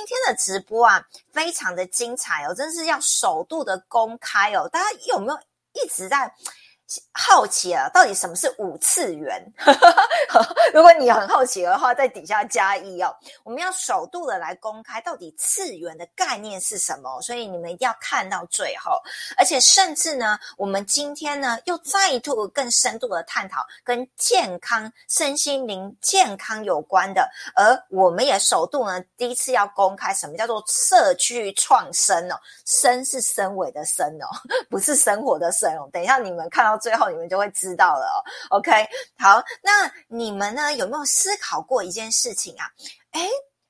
今天的直播啊，非常的精彩哦，真是要首度的公开哦。大家有没有一直在？好奇啊，到底什么是五次元？如果你很好奇的话，在底下加一哦。我们要首度的来公开，到底次元的概念是什么？所以你们一定要看到最后。而且甚至呢，我们今天呢又再度更深度的探讨跟健康、身心灵健康有关的。而我们也首度呢，第一次要公开什么叫做社区创生哦，生是生尾的生哦，不是生活的生哦。等一下你们看到。最后你们就会知道了哦。OK，好，那你们呢有没有思考过一件事情啊？诶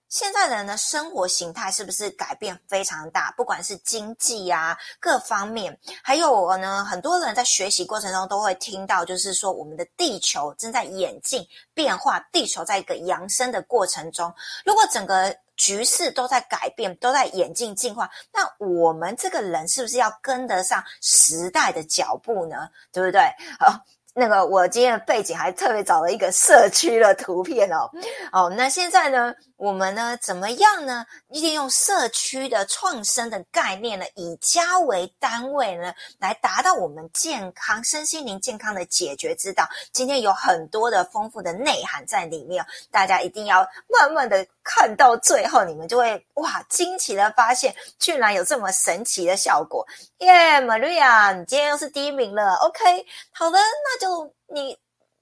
现在人的生活形态是不是改变非常大？不管是经济啊各方面，还有呢很多人在学习过程中都会听到，就是说我们的地球正在演进变化，地球在一个扬升的过程中。如果整个局势都在改变，都在演进进化。那我们这个人是不是要跟得上时代的脚步呢？对不对？好，那个我今天的背景还特别找了一个社区的图片哦。哦，那现在呢？我们呢，怎么样呢？利用社区的创生的概念呢，以家为单位呢，来达到我们健康、身心灵健康的解决之道。今天有很多的丰富的内涵在里面，大家一定要慢慢的看到最后，你们就会哇，惊奇的发现，居然有这么神奇的效果！耶，Maria，你今天又是第一名了。OK，好的，那就你。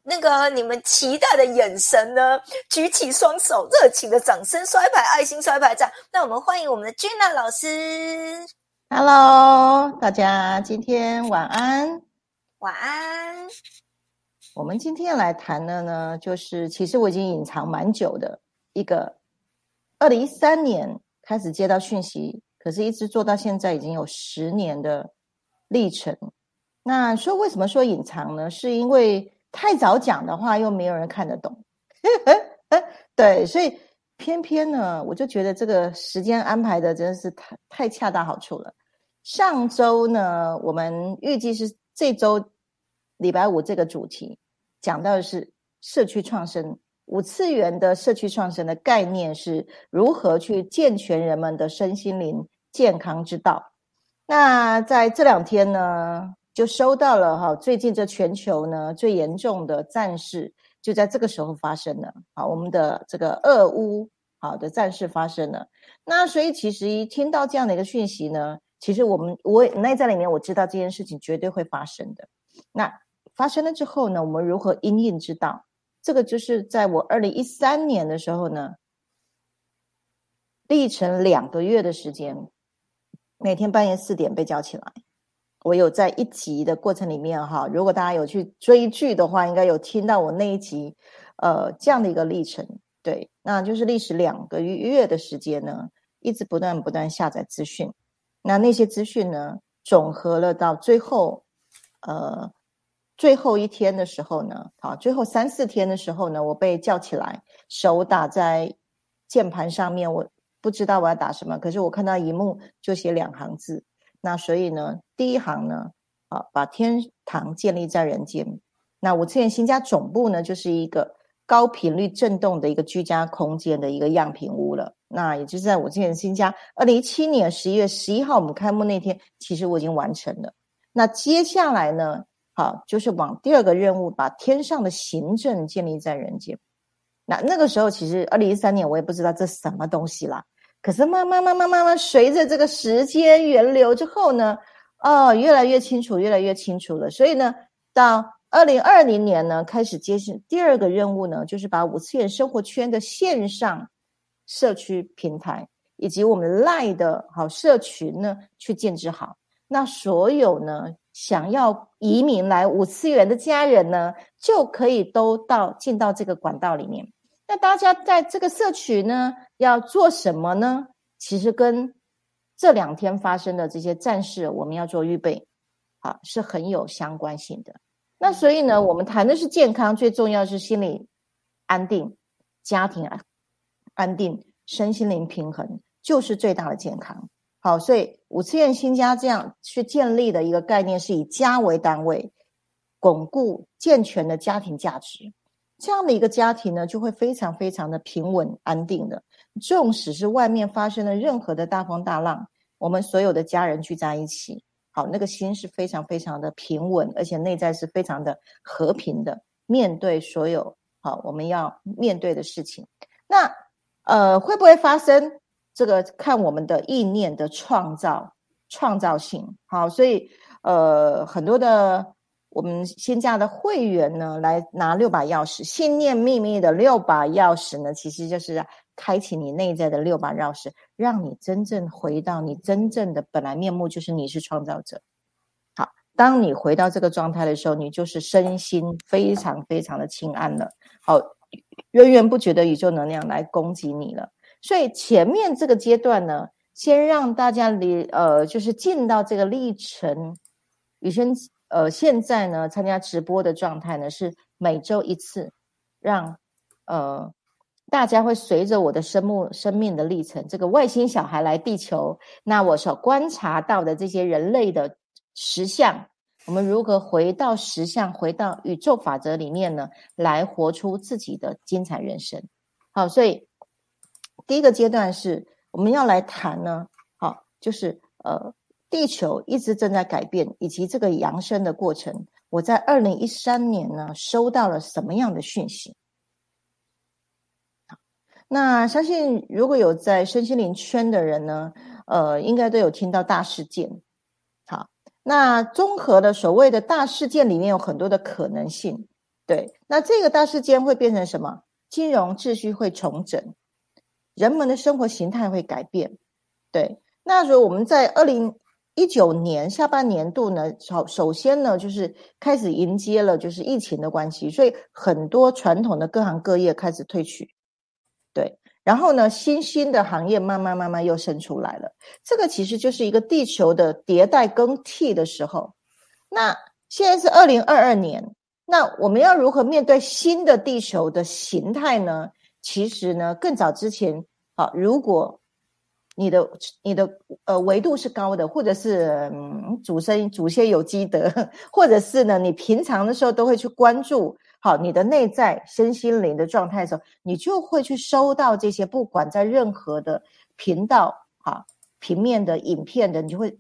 那个你们期待的眼神呢？举起双手，热情的掌声，摔牌，爱心摔牌赞。那我们欢迎我们的君娜老师。Hello，大家今天晚安，晚安。我们今天来谈的呢，就是其实我已经隐藏蛮久的一个，二零一三年开始接到讯息，可是一直做到现在已经有十年的历程。那说为什么说隐藏呢？是因为太早讲的话，又没有人看得懂。对，所以偏偏呢，我就觉得这个时间安排的真的是太太恰到好处了。上周呢，我们预计是这周礼拜五这个主题讲到的是社区创生，五次元的社区创生的概念是如何去健全人们的身心灵健康之道。那在这两天呢？就收到了哈，最近这全球呢最严重的战事就在这个时候发生了。好，我们的这个俄乌好的战事发生了。那所以其实一听到这样的一个讯息呢，其实我们我内在里面我知道这件事情绝对会发生的。那发生了之后呢，我们如何因应之道？这个就是在我二零一三年的时候呢，历程两个月的时间，每天半夜四点被叫起来。我有在一集的过程里面哈，如果大家有去追剧的话，应该有听到我那一集，呃，这样的一个历程。对，那就是历时两个月的时间呢，一直不断不断下载资讯。那那些资讯呢，总和了到最后，呃，最后一天的时候呢，好，最后三四天的时候呢，我被叫起来，手打在键盘上面，我不知道我要打什么，可是我看到一幕就写两行字。那所以呢，第一行呢，啊，把天堂建立在人间。那五次元新家总部呢，就是一个高频率震动的一个居家空间的一个样品屋了。那也就是在五次元新家二零一七年十一月十一号我们开幕那天，其实我已经完成了。那接下来呢，好，就是往第二个任务，把天上的行政建立在人间。那那个时候，其实二零一三年我也不知道这什么东西啦。可是慢慢慢慢慢慢，随着这个时间源流之后呢，哦，越来越清楚，越来越清楚了。所以呢，到二零二零年呢，开始接续第二个任务呢，就是把五次元生活圈的线上社区平台以及我们赖的好社群呢，去建置好。那所有呢，想要移民来五次元的家人呢，就可以都到进到这个管道里面。那大家在这个社区呢？要做什么呢？其实跟这两天发生的这些战事，我们要做预备，啊是很有相关性的。那所以呢，我们谈的是健康，最重要是心理安定、家庭安安定、身心灵平衡，就是最大的健康。好，所以五次元新家这样去建立的一个概念，是以家为单位，巩固健全的家庭价值。这样的一个家庭呢，就会非常非常的平稳安定的。纵使是外面发生了任何的大风大浪，我们所有的家人聚在一起，好，那个心是非常非常的平稳，而且内在是非常的和平的，面对所有好我们要面对的事情。那呃，会不会发生？这个看我们的意念的创造创造性。好，所以呃，很多的。我们新加的会员呢，来拿六把钥匙，信念秘密的六把钥匙呢，其实就是开启你内在的六把钥匙，让你真正回到你真正的本来面目，就是你是创造者。好，当你回到这个状态的时候，你就是身心非常非常的清安了。好，源源不绝的宇宙能量来攻击你了。所以前面这个阶段呢，先让大家离呃，就是进到这个历程，宇轩。呃，现在呢，参加直播的状态呢是每周一次，让呃大家会随着我的生命生命的历程，这个外星小孩来地球，那我所观察到的这些人类的实相，我们如何回到实相，回到宇宙法则里面呢，来活出自己的精彩人生。好，所以第一个阶段是我们要来谈呢，好，就是呃。地球一直正在改变，以及这个扬升的过程。我在二零一三年呢，收到了什么样的讯息？那相信如果有在身心灵圈的人呢，呃，应该都有听到大事件。好，那综合的所谓的大事件里面有很多的可能性。对，那这个大事件会变成什么？金融秩序会重整，人们的生活形态会改变。对，那如果我们在二零。一九年下半年度呢，首首先呢，就是开始迎接了就是疫情的关系，所以很多传统的各行各业开始退去，对，然后呢，新兴的行业慢慢慢慢又生出来了。这个其实就是一个地球的迭代更替的时候。那现在是二零二二年，那我们要如何面对新的地球的形态呢？其实呢，更早之前，好，如果。你的你的呃维度是高的，或者是嗯祖生祖先有积德，或者是呢，你平常的时候都会去关注好你的内在身心灵的状态的时候，你就会去收到这些，不管在任何的频道啊平面的影片的，你就会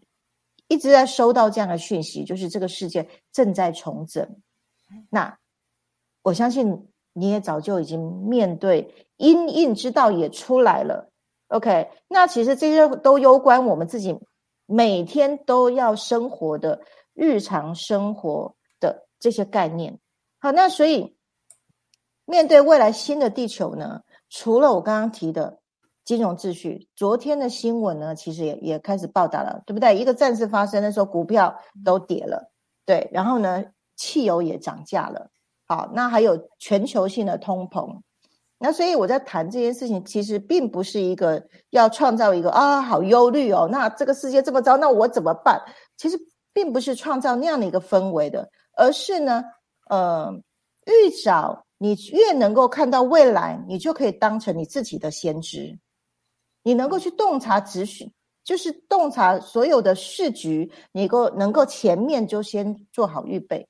一直在收到这样的讯息，就是这个世界正在重整。那我相信你也早就已经面对因应之道也出来了。OK，那其实这些都攸关我们自己每天都要生活的日常生活的这些概念。好，那所以面对未来新的地球呢，除了我刚刚提的金融秩序，昨天的新闻呢，其实也也开始报道了，对不对？一个战事发生的时候，股票都跌了，对，然后呢，汽油也涨价了。好，那还有全球性的通膨。那所以我在谈这件事情，其实并不是一个要创造一个啊，好忧虑哦。那这个世界这么糟，那我怎么办？其实并不是创造那样的一个氛围的，而是呢，呃，越早你越能够看到未来，你就可以当成你自己的先知，你能够去洞察秩序，就是洞察所有的市局，你够能够前面就先做好预备。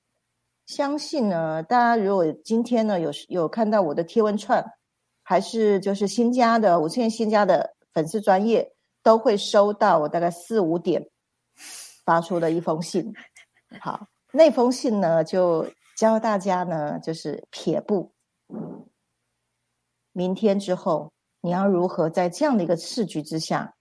相信呢，大家如果今天呢有有看到我的贴文串。还是就是新加的，我现在新加的粉丝专业都会收到我大概四五点发出的一封信。好，那封信呢就教大家呢就是撇步，明天之后你要如何在这样的一个市局之下，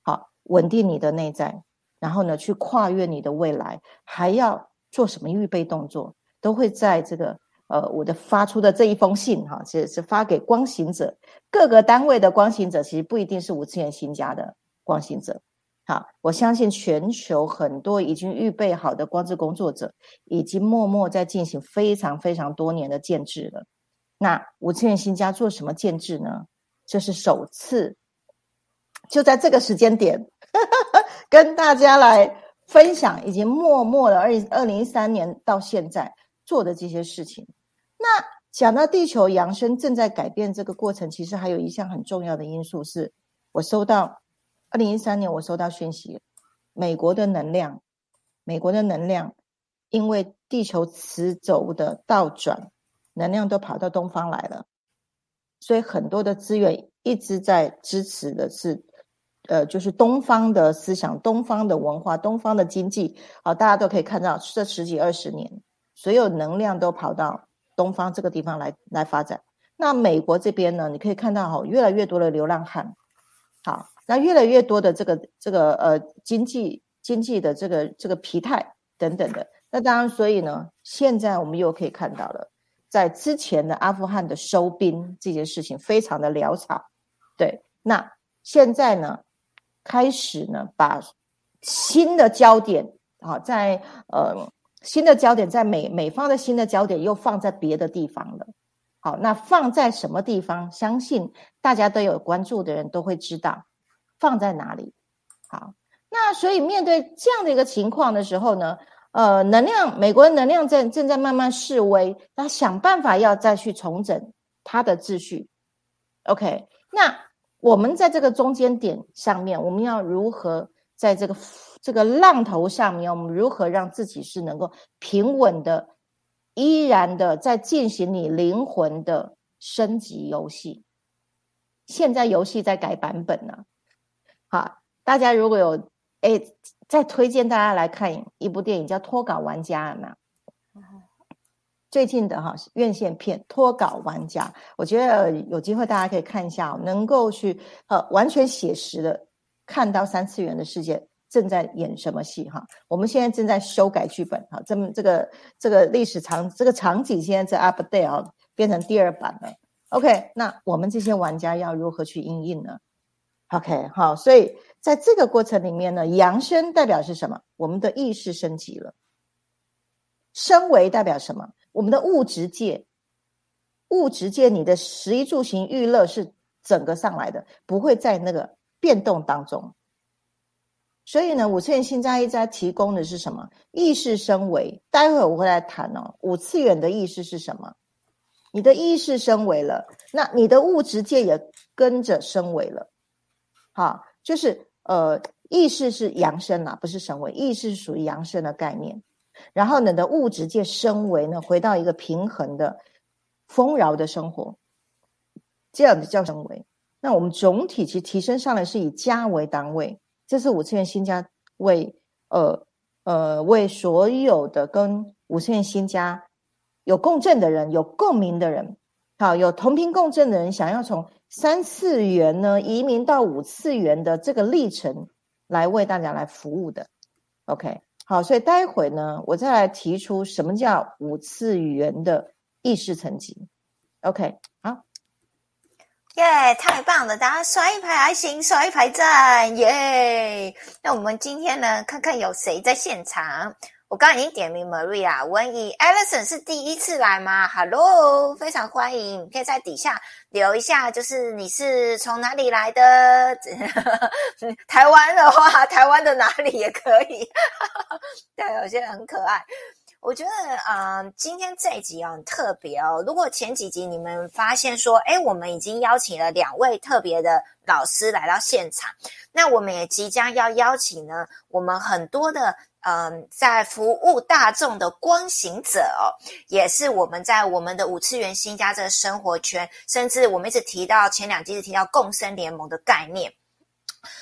好稳定你的内在，然后呢去跨越你的未来，还要做什么预备动作，都会在这个。呃，我的发出的这一封信，哈，其实是发给光行者各个单位的光行者，其实不一定是五次元新家的光行者。好，我相信全球很多已经预备好的光之工作者，已经默默在进行非常非常多年的建制了。那五次元新家做什么建制呢？这是首次，就在这个时间点，跟大家来分享，已经默默的二二零一三年到现在。做的这些事情，那讲到地球扬升正在改变这个过程，其实还有一项很重要的因素是，我收到二零一三年我收到讯息，美国的能量，美国的能量，因为地球磁轴的倒转，能量都跑到东方来了，所以很多的资源一直在支持的是，呃，就是东方的思想、东方的文化、东方的经济好，大家都可以看到这十几二十年，所有能量都跑到东方这个地方来来发展。那美国这边呢，你可以看到哈，越来越多的流浪汉，好，那越来越多的这个这个呃经济经济的这个这个疲态等等的。那当然，所以呢，现在我们又可以看到了，在之前的阿富汗的收兵这件事情非常的潦草，对。那现在呢，开始呢，把新的焦点啊，在呃新的焦点在美美方的新的焦点又放在别的地方了。好，那放在什么地方？相信大家都有关注的人都会知道放在哪里。好，那所以面对这样的一个情况的时候呢？呃，能量，美国的能量正正在慢慢示威，他想办法要再去重整他的秩序。OK，那我们在这个中间点上面，我们要如何在这个这个浪头上面，我们如何让自己是能够平稳的，依然的在进行你灵魂的升级游戏？现在游戏在改版本呢。好，大家如果有哎。再推荐大家来看一部电影，叫《脱稿玩家》嘛。最近的哈院线片《脱稿玩家》，我觉得有机会大家可以看一下，能够去呃完全写实的看到三次元的世界正在演什么戏哈。我们现在正在修改剧本哈，这么这个这个历史场这个场景现在在 update 啊，变成第二版了。OK，那我们这些玩家要如何去应应呢？OK，好，所以。在这个过程里面呢，扬升代表是什么？我们的意识升级了。升维代表什么？我们的物质界，物质界你的十一住行娱乐是整个上来的，不会在那个变动当中。所以呢，五次元新加一在提供的是什么？意识升维。待会我会来谈哦，五次元的意识是什么？你的意识升维了，那你的物质界也跟着升维了。好，就是。呃，意识是扬升啊，不是升维。意识是属于扬升的概念。然后你的物质界升维呢，回到一个平衡的、丰饶的生活，这样子叫升维。那我们总体其实提升上来是以家为单位，这是五次元新家为呃呃为所有的跟五次元新家有共振的人、有共鸣的人，好，有同频共振的人，想要从。三次元呢，移民到五次元的这个历程，来为大家来服务的。OK，好，所以待会呢，我再来提出什么叫五次元的意识层级。OK，好，耶，太棒了！大家刷一排爱心，刷一排赞，耶！那我们今天呢，看看有谁在现场。我刚刚已经点名 Maria 文怡 Alison 是第一次来吗？Hello，非常欢迎，可以在底下留一下，就是你是从哪里来的？台湾的话，台湾的哪里也可以。对，有些人很可爱。我觉得嗯，今天这一集很特别哦。如果前几集你们发现说，哎，我们已经邀请了两位特别的老师来到现场，那我们也即将要邀请呢，我们很多的。嗯，在服务大众的光行者哦，也是我们在我们的五次元新家这个生活圈，甚至我们一直提到前两集是提到共生联盟的概念，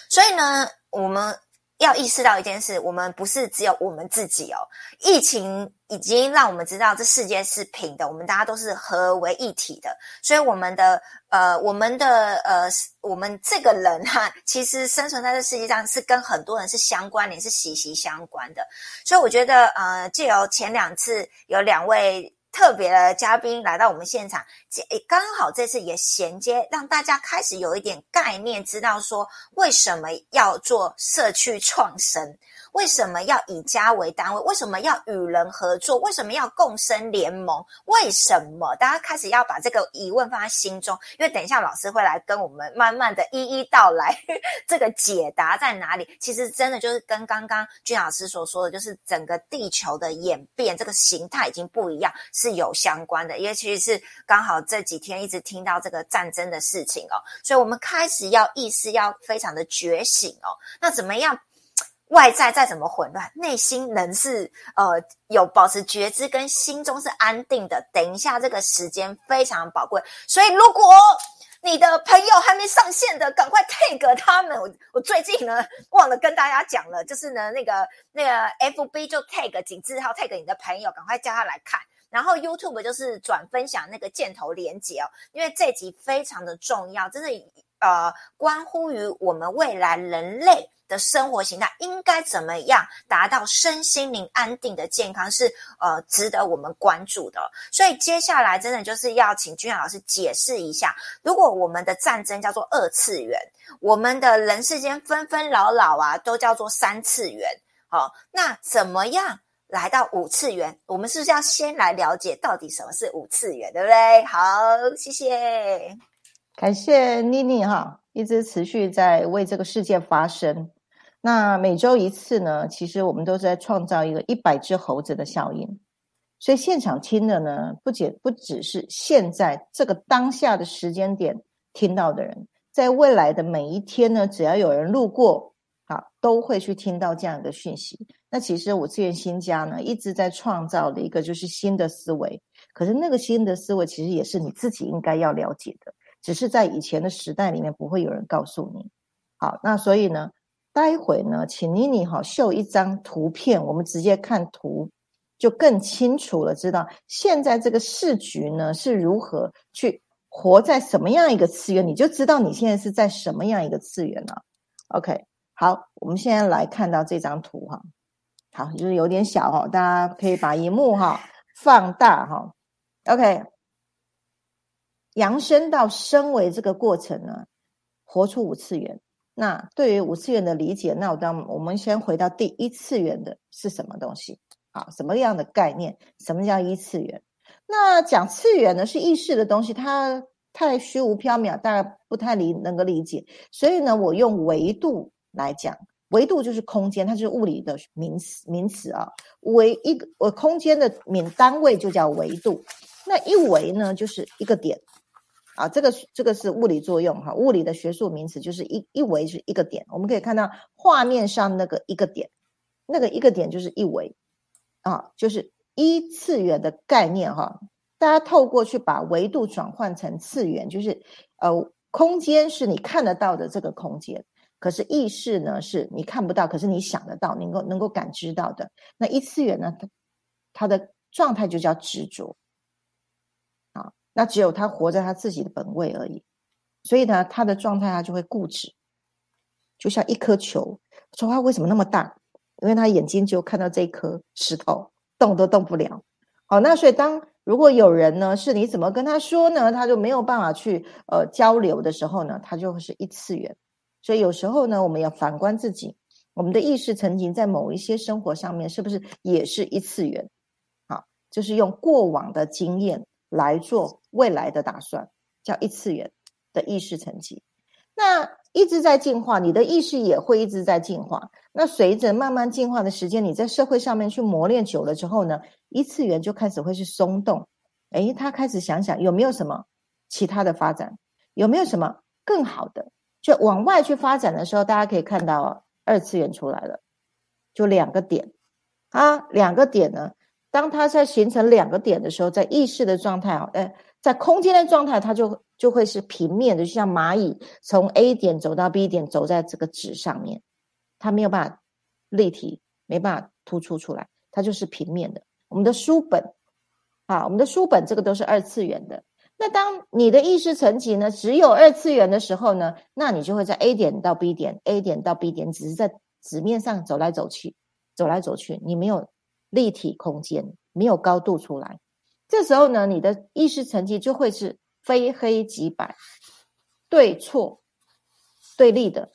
所以呢，我们。要意识到一件事，我们不是只有我们自己哦。疫情已经让我们知道这世界是平的，我们大家都是合为一体的。所以我们的呃，我们的呃，我们这个人哈，其实生存在这世界上是跟很多人是相关联，是息息相关的。所以我觉得呃，借由前两次有两位。特别的嘉宾来到我们现场，诶，刚好这次也衔接，让大家开始有一点概念，知道说为什么要做社区创生。为什么要以家为单位？为什么要与人合作？为什么要共生联盟？为什么大家开始要把这个疑问放在心中？因为等一下老师会来跟我们慢慢的一一道来，这个解答在哪里？其实真的就是跟刚刚君老师所说的，就是整个地球的演变，这个形态已经不一样，是有相关的。因为其是刚好这几天一直听到这个战争的事情哦，所以我们开始要意识要非常的觉醒哦。那怎么样？外在再怎么混乱，内心仍是呃有保持觉知跟心中是安定的。等一下，这个时间非常宝贵，所以如果你的朋友还没上线的，赶快 take 他们。我我最近呢忘了跟大家讲了，就是呢那个那个 FB 就 take 景字号 take 你的朋友，赶快叫他来看。然后 YouTube 就是转分享那个箭头连接哦，因为这集非常的重要，真的呃关乎于我们未来人类。的生活形态应该怎么样达到身心灵安定的健康，是呃值得我们关注的。所以接下来真的就是要请君雅老师解释一下，如果我们的战争叫做二次元，我们的人世间纷纷扰扰啊，都叫做三次元。好，那怎么样来到五次元？我们是不是要先来了解到底什么是五次元，对不对？好，谢谢，感谢妮妮哈，一直持续在为这个世界发声。那每周一次呢？其实我们都是在创造一个一百只猴子的效应。所以现场听的呢，不仅不只是现在这个当下的时间点听到的人，在未来的每一天呢，只要有人路过，啊，都会去听到这样的讯息。那其实我自源新家呢，一直在创造的一个就是新的思维。可是那个新的思维，其实也是你自己应该要了解的，只是在以前的时代里面不会有人告诉你。好，那所以呢？待会呢，请妮妮哈秀一张图片，我们直接看图就更清楚了。知道现在这个市局呢是如何去活在什么样一个次元，你就知道你现在是在什么样一个次元了。OK，好，我们现在来看到这张图哈，好，就是有点小哈，大家可以把荧幕哈放大哈。OK，扬升到升为这个过程呢，活出五次元。那对于五次元的理解，那我当我们先回到第一次元的是什么东西？啊，什么样的概念？什么叫一次元？那讲次元呢，是意识的东西，它太虚无缥缈，大家不太理能够理解。所以呢，我用维度来讲，维度就是空间，它是物理的名词名词啊。维一个我空间的名单位就叫维度，那一维呢就是一个点。啊，这个这个是物理作用哈，物理的学术名词就是一一维是一个点，我们可以看到画面上那个一个点，那个一个点就是一维，啊，就是一次元的概念哈。大家透过去把维度转换成次元，就是呃，空间是你看得到的这个空间，可是意识呢是你看不到，可是你想得到，能够能够感知到的。那一次元呢，它它的状态就叫执着。那只有他活在他自己的本位而已，所以呢，他的状态他就会固执，就像一颗球。说话为什么那么大？因为他眼睛就看到这一颗石头，动都动不了。好，那所以当如果有人呢，是你怎么跟他说呢？他就没有办法去呃交流的时候呢，他就会是一次元。所以有时候呢，我们要反观自己，我们的意识曾经在某一些生活上面，是不是也是一次元？好，就是用过往的经验。来做未来的打算，叫一次元的意识层级。那一直在进化，你的意识也会一直在进化。那随着慢慢进化的时间，你在社会上面去磨练久了之后呢，一次元就开始会是松动。诶，他开始想想有没有什么其他的发展，有没有什么更好的，就往外去发展的时候，大家可以看到二次元出来了，就两个点啊，两个点呢。当它在形成两个点的时候，在意识的状态啊，呃，在空间的状态，它就就会是平面的，就像蚂蚁从 A 点走到 B 点，走在这个纸上面，它没有办法立体，没办法突出出来，它就是平面的。我们的书本啊，我们的书本这个都是二次元的。那当你的意识层级呢，只有二次元的时候呢，那你就会在 A 点到 B 点，A 点到 B 点，只是在纸面上走来走去，走来走去，你没有。立体空间没有高度出来，这时候呢，你的意识层级就会是非黑即白、对错对立的。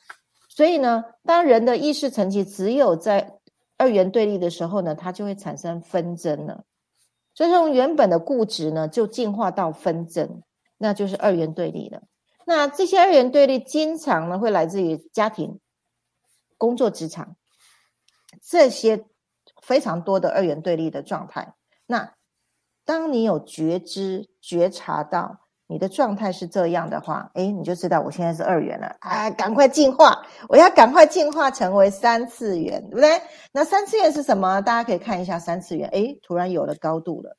所以呢，当人的意识层级只有在二元对立的时候呢，它就会产生纷争了。所以从原本的固执呢，就进化到纷争，那就是二元对立了。那这些二元对立经常呢，会来自于家庭、工作、职场这些。非常多的二元对立的状态。那当你有觉知、觉察到你的状态是这样的话，哎，你就知道我现在是二元了啊，赶快进化，我要赶快进化成为三次元，对不对？那三次元是什么？大家可以看一下三次元，哎，突然有了高度了，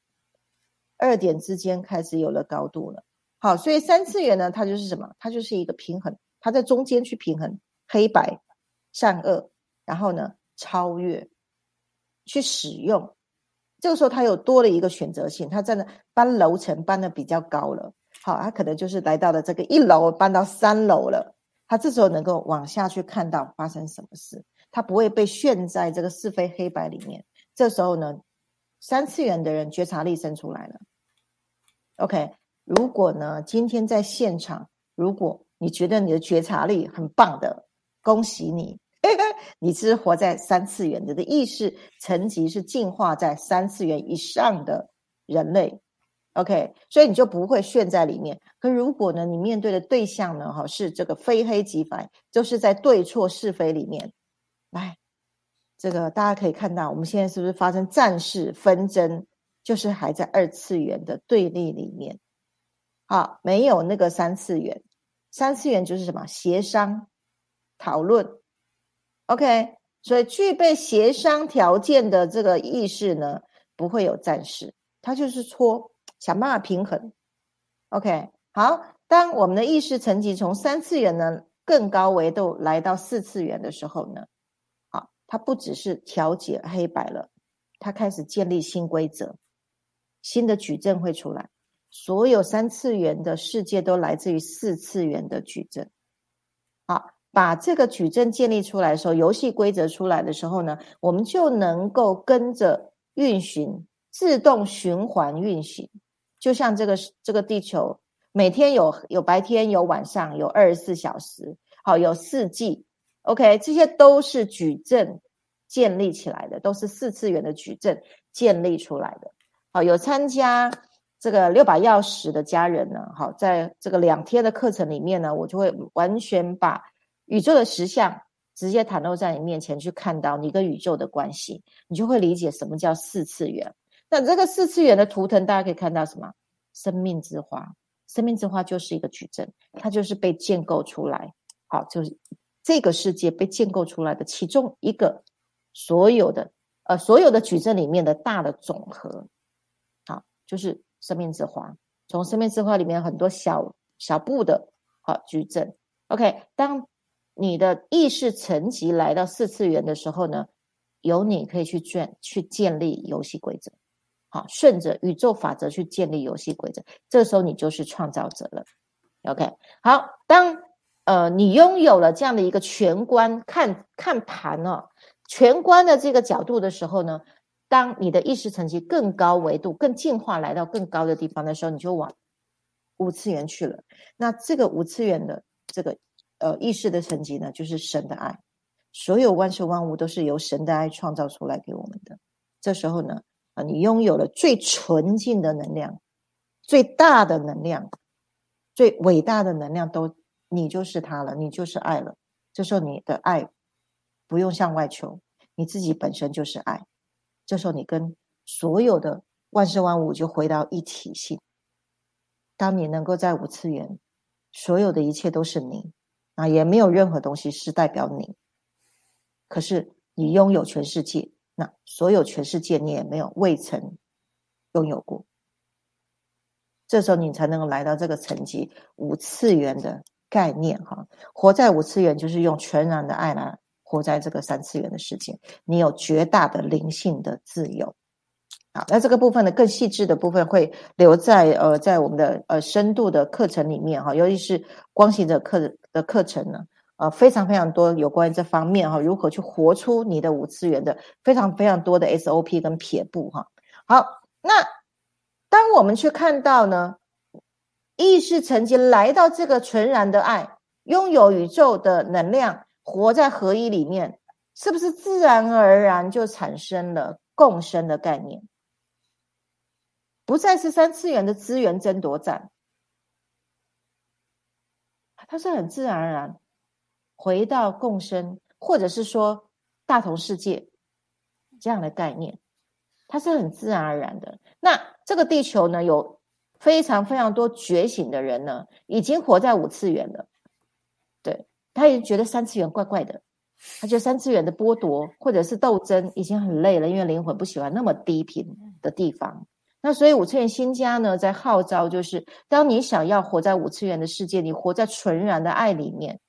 二点之间开始有了高度了。好，所以三次元呢，它就是什么？它就是一个平衡，它在中间去平衡黑白、善恶，然后呢，超越，去使用。这个时候，他有多了一个选择性，他真的搬楼层搬的比较高了。好，他可能就是来到了这个一楼，搬到三楼了。他这时候能够往下去看到发生什么事，他不会被陷在这个是非黑白里面。这时候呢，三次元的人觉察力生出来了。OK。如果呢，今天在现场，如果你觉得你的觉察力很棒的，恭喜你，你是活在三次元的的意识层级是进化在三次元以上的人类，OK，所以你就不会陷在里面。可如果呢，你面对的对象呢，哈，是这个非黑即白，就是在对错是非里面，来，这个大家可以看到，我们现在是不是发生战事纷争，就是还在二次元的对立里面。好，没有那个三次元，三次元就是什么协商、讨论，OK。所以具备协商条件的这个意识呢，不会有战事，它就是搓，想办法平衡，OK。好，当我们的意识层级从三次元呢更高维度来到四次元的时候呢，好，它不只是调节黑白了，它开始建立新规则，新的矩阵会出来。所有三次元的世界都来自于四次元的矩阵。好，把这个矩阵建立出来的时候，游戏规则出来的时候呢，我们就能够跟着运行，自动循环运行。就像这个这个地球，每天有有白天，有晚上，有二十四小时，好，有四季。OK，这些都是矩阵建立起来的，都是四次元的矩阵建立出来的。好，有参加。这个六把钥匙的家人呢，好，在这个两天的课程里面呢，我就会完全把宇宙的实相直接袒露在你面前，去看到你跟宇宙的关系，你就会理解什么叫四次元。那这个四次元的图腾，大家可以看到什么？生命之花，生命之花就是一个矩阵，它就是被建构出来，好，就是这个世界被建构出来的其中一个所有的呃所有的矩阵里面的大的总和，好，就是。生命之花，从生命之花里面很多小小步的好矩阵。OK，当你的意识层级来到四次元的时候呢，由你可以去建去建立游戏规则，好，顺着宇宙法则去建立游戏规则。这时候你就是创造者了。OK，好，当呃你拥有了这样的一个全观看看盘哦，全观的这个角度的时候呢？当你的意识层级更高维度、更进化来到更高的地方的时候，你就往五次元去了。那这个五次元的这个呃意识的层级呢，就是神的爱。所有万事万物都是由神的爱创造出来给我们的。这时候呢，啊，你拥有了最纯净的能量、最大的能量、最伟大的能量，都你就是他了，你就是爱了。这时候你的爱不用向外求，你自己本身就是爱。这时候，你跟所有的万事万物就回到一体性。当你能够在五次元，所有的一切都是你啊，也没有任何东西是代表你。可是你拥有全世界，那所有全世界你也没有未曾拥有过。这时候你才能够来到这个层级五次元的概念哈，活在五次元就是用全然的爱来。活在这个三次元的世界，你有绝大的灵性的自由。那这个部分呢，更细致的部分会留在呃，在我们的呃深度的课程里面哈，尤其是光行者课的课程呢，呃，非常非常多有关于这方面哈，如何去活出你的五次元的非常非常多的 SOP 跟撇步哈。好，那当我们去看到呢，意识曾经来到这个纯然的爱，拥有宇宙的能量。活在合一里面，是不是自然而然就产生了共生的概念？不再是三次元的资源争夺战，它是很自然而然回到共生，或者是说大同世界这样的概念，它是很自然而然的。那这个地球呢，有非常非常多觉醒的人呢，已经活在五次元了。对，他也觉得三次元怪怪的，他觉得三次元的剥夺或者是斗争已经很累了，因为灵魂不喜欢那么低频的地方。那所以五次元新家呢，在号召就是，当你想要活在五次元的世界，你活在纯然的爱里面，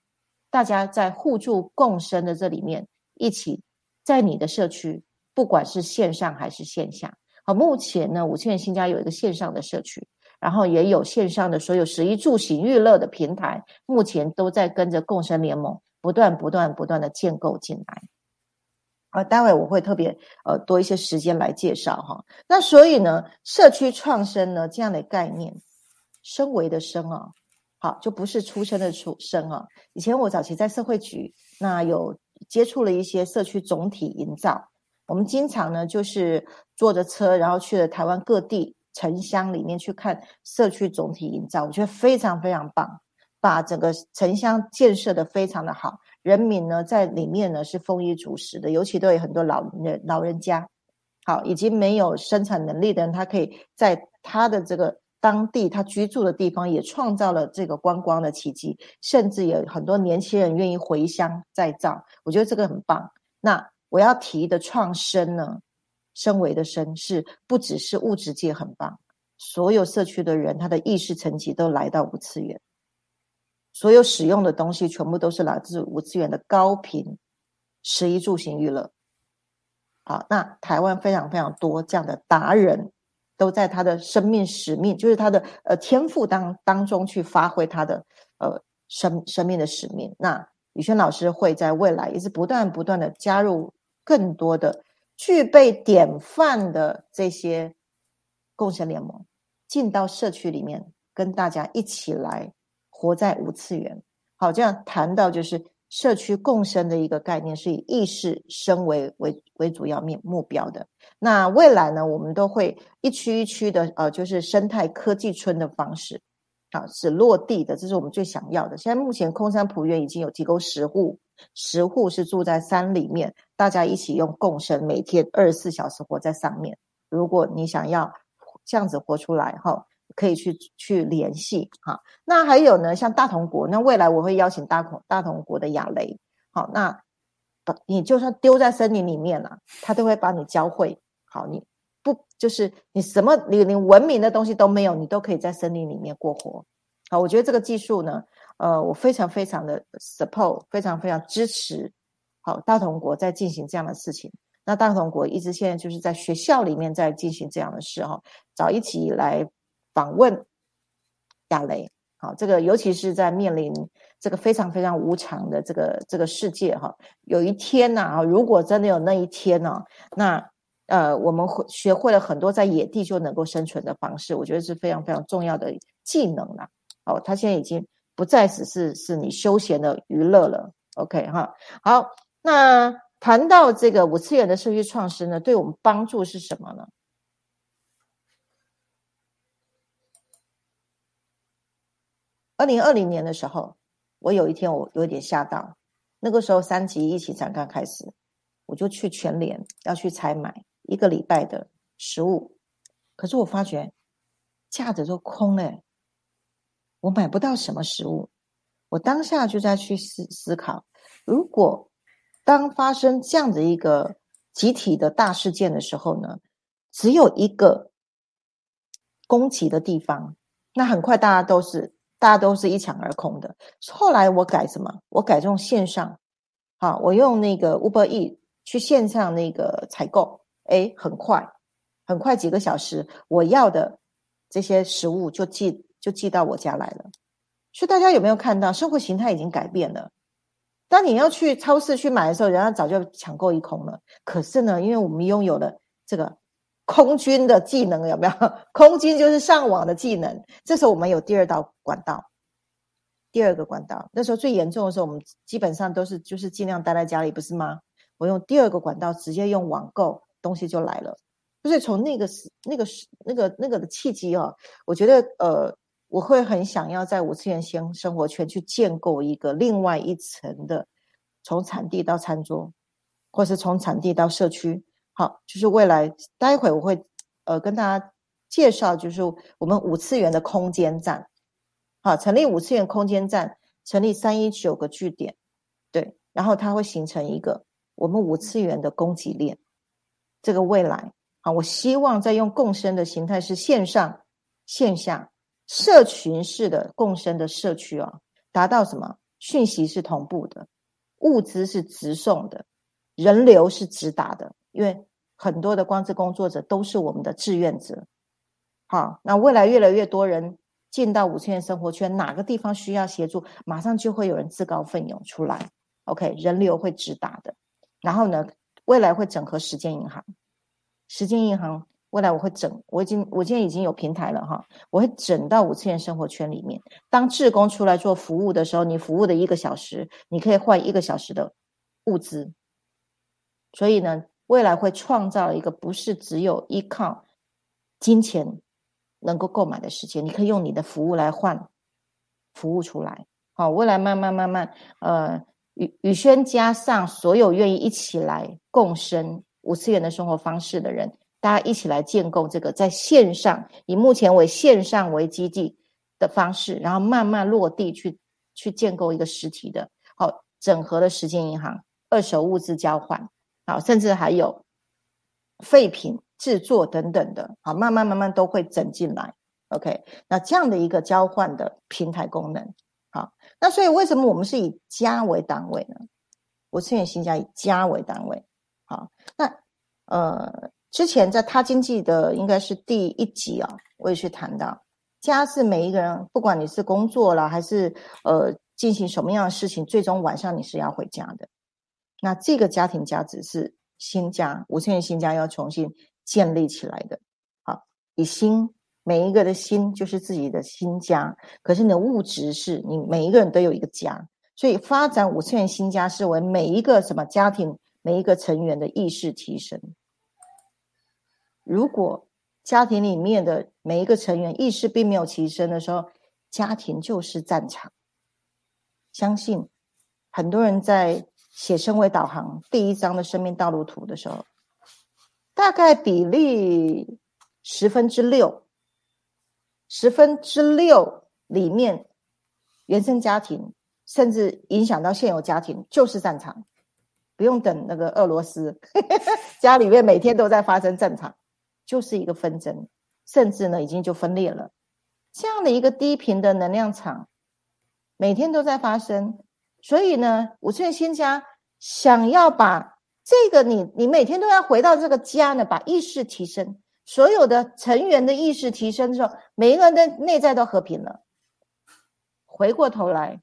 大家在互助共生的这里面，一起在你的社区，不管是线上还是线下。好，目前呢，五次元新家有一个线上的社区。然后也有线上的所有十一住行娱乐的平台，目前都在跟着共生联盟不断不断不断的建构进来。啊，待会我会特别呃多一些时间来介绍哈。那所以呢，社区创生呢这样的概念，升维的升啊，好就不是出生的出生啊。以前我早期在社会局，那有接触了一些社区总体营造，我们经常呢就是坐着车，然后去了台湾各地。城乡里面去看社区总体营造，我觉得非常非常棒，把整个城乡建设的非常的好，人民呢在里面呢是丰衣足食的，尤其都有很多老人老人家，好，已经没有生产能力的人，他可以在他的这个当地他居住的地方也创造了这个观光的奇迹，甚至有很多年轻人愿意回乡再造，我觉得这个很棒。那我要提的创生呢？升维的升是不只是物质界很棒，所有社区的人他的意识层级都来到五次元，所有使用的东西全部都是来自五次元的高频，食衣住行娱乐。好，那台湾非常非常多这样的达人，都在他的生命使命，就是他的呃天赋当当中去发挥他的呃生生命的使命。那宇轩老师会在未来也是不断不断的加入更多的。具备典范的这些共生联盟，进到社区里面，跟大家一起来活在五次元。好，这样谈到就是社区共生的一个概念，是以意识升为为为主要面目标的。那未来呢，我们都会一区一区的，呃，就是生态科技村的方式，好，是落地的，这是我们最想要的。现在目前空山普园已经有提供十户。十户是住在山里面，大家一起用共生，每天二十四小时活在上面。如果你想要这样子活出来，哈，可以去去联系哈。那还有呢，像大同国，那未来我会邀请大同大同国的亚雷，好，那你就算丢在森林里面了，他都会帮你教会。好，你不就是你什么你连文明的东西都没有，你都可以在森林里面过活。好，我觉得这个技术呢。呃，我非常非常的 support，非常非常支持。好，大同国在进行这样的事情。那大同国一直现在就是在学校里面在进行这样的事哈，早一起来访问亚雷。好，这个尤其是在面临这个非常非常无常的这个这个世界哈，有一天呐，如果真的有那一天呢，那呃，我们会学会了很多在野地就能够生存的方式，我觉得是非常非常重要的技能了。哦，他现在已经。不再只是是你休闲的娱乐了，OK 哈，好，那谈到这个五次元的社区创新呢，对我们帮助是什么呢？二零二零年的时候，我有一天我有点吓到，那个时候三级疫情才刚开始，我就去全联要去采买一个礼拜的食物，可是我发觉架子都空了。我买不到什么食物，我当下就在去思思考：如果当发生这样的一个集体的大事件的时候呢，只有一个供给的地方，那很快大家都是大家都是一抢而空的。后来我改什么？我改这种线上，好，我用那个 Uber E 去线上那个采购，哎，很快，很快几个小时，我要的这些食物就寄。就寄到我家来了，所以大家有没有看到生活形态已经改变了？当你要去超市去买的时候，人家早就抢购一空了。可是呢，因为我们拥有了这个空军的技能，有没有？空军就是上网的技能。这时候我们有第二道管道，第二个管道。那时候最严重的时候，我们基本上都是就是尽量待在家里，不是吗？我用第二个管道，直接用网购东西就来了。就是从那个时、那个时、那个那个的契机哦，我觉得呃。我会很想要在五次元生生活圈去建构一个另外一层的，从产地到餐桌，或是从产地到社区。好，就是未来待会我会呃跟大家介绍，就是我们五次元的空间站，好，成立五次元空间站，成立三一九个据点，对，然后它会形成一个我们五次元的供给链，这个未来，啊，我希望在用共生的形态是线上线下社群式的共生的社区啊，达到什么？讯息是同步的，物资是直送的，人流是直达的，因为很多的光之工作者都是我们的志愿者。好，那未来越来越多人进到五千元生活圈，哪个地方需要协助，马上就会有人自告奋勇出来。OK，人流会直达的。然后呢，未来会整合时间银行，时间银行未来我会整，我已经我今天已经有平台了哈，我会整到五次元生活圈里面。当志工出来做服务的时候，你服务的一个小时，你可以换一个小时的物资。所以呢，未来会创造一个不是只有依靠金钱。能够购买的世界，你可以用你的服务来换服务出来。好，未来慢慢慢慢，呃，宇宇轩加上所有愿意一起来共生五次元的生活方式的人，大家一起来建构这个在线上以目前为线上为基地的方式，然后慢慢落地去去建构一个实体的，好整合的时间银行、二手物资交换，好，甚至还有废品。制作等等的，好，慢慢慢慢都会整进来。OK，那这样的一个交换的平台功能，好，那所以为什么我们是以家为单位呢？我次元新家以家为单位，好，那呃，之前在他经济的应该是第一集啊，我也去谈到，家是每一个人，不管你是工作了还是呃进行什么样的事情，最终晚上你是要回家的。那这个家庭价值是新家，五千元新家要重新。建立起来的，好，以心每一个的心就是自己的新家，可是你的物质是你每一个人都有一个家，所以发展五次元新家是为每一个什么家庭每一个成员的意识提升。如果家庭里面的每一个成员意识并没有提升的时候，家庭就是战场。相信很多人在写升维导航第一章的生命道路图的时候。大概比例十分之六，十分之六里面，原生家庭甚至影响到现有家庭就是战场，不用等那个俄罗斯，家里面每天都在发生战场，就是一个纷争，甚至呢已经就分裂了。这样的一个低频的能量场，每天都在发生，所以呢，五寸新家想要把。这个你你每天都要回到这个家呢，把意识提升，所有的成员的意识提升之后，每一个人的内在都和平了。回过头来，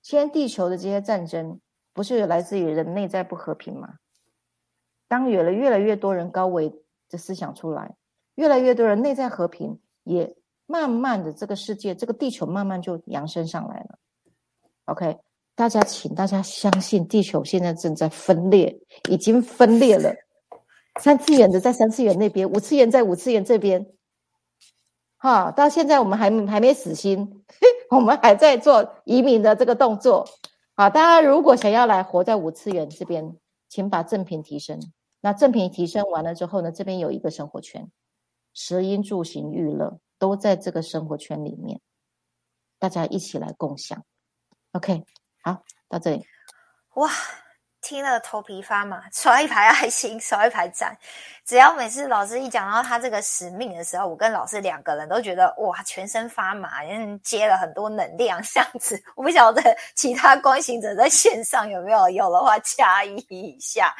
现在地球的这些战争，不是来自于人内在不和平吗？当有了越来越多人高维的思想出来，越来越多人内在和平，也慢慢的这个世界，这个地球慢慢就扬升上来了。OK。大家，请大家相信，地球现在正在分裂，已经分裂了。三次元的在三次元那边，五次元在五次元这边。哈，到现在我们还还没死心，我们还在做移民的这个动作。好，大家如果想要来活在五次元这边，请把正品提升。那正品提升完了之后呢，这边有一个生活圈，食音住行娱乐都在这个生活圈里面，大家一起来共享。OK。好，到这里，哇，听了头皮发麻，刷一排爱心，刷一排赞。只要每次老师一讲到他这个使命的时候，我跟老师两个人都觉得哇，全身发麻，因为接了很多能量，这样子。我不晓得其他观行者在线上有没有，有的话加一下。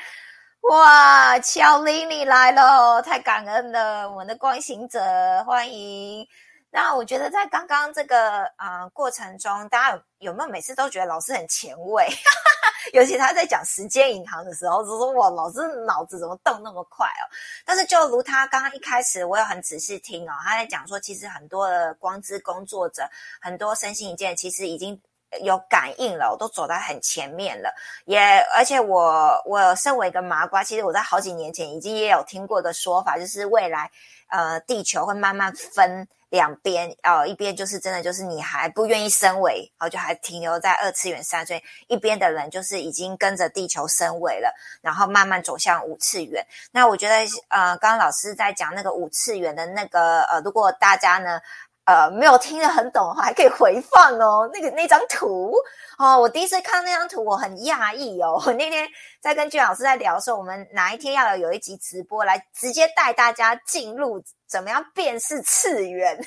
哇，乔琳你来了，太感恩了，我们的观行者欢迎。那我觉得在刚刚这个啊过程中，大家有没有每次都觉得老师很前卫？尤其他在讲时间银行的时候，就说哇，老师脑子怎么动那么快哦？但是就如他刚刚一开始，我有很仔细听哦，他在讲说，其实很多的光之工作者，很多身心一件，其实已经有感应了，我都走在很前面了。也而且我我身为一个麻瓜，其实我在好几年前已经也有听过的说法，就是未来呃地球会慢慢分。两边哦，一边就是真的就是你还不愿意升维，然后就还停留在二次元三岁；一边的人就是已经跟着地球升维了，然后慢慢走向五次元。那我觉得呃，刚刚老师在讲那个五次元的那个呃，如果大家呢。呃，没有听得很懂的话，还可以回放哦。那个那张图哦，我第一次看那张图，我很讶异哦。我那天在跟俊老师在聊说，我们哪一天要有一集直播来直接带大家进入怎么样辨识次元。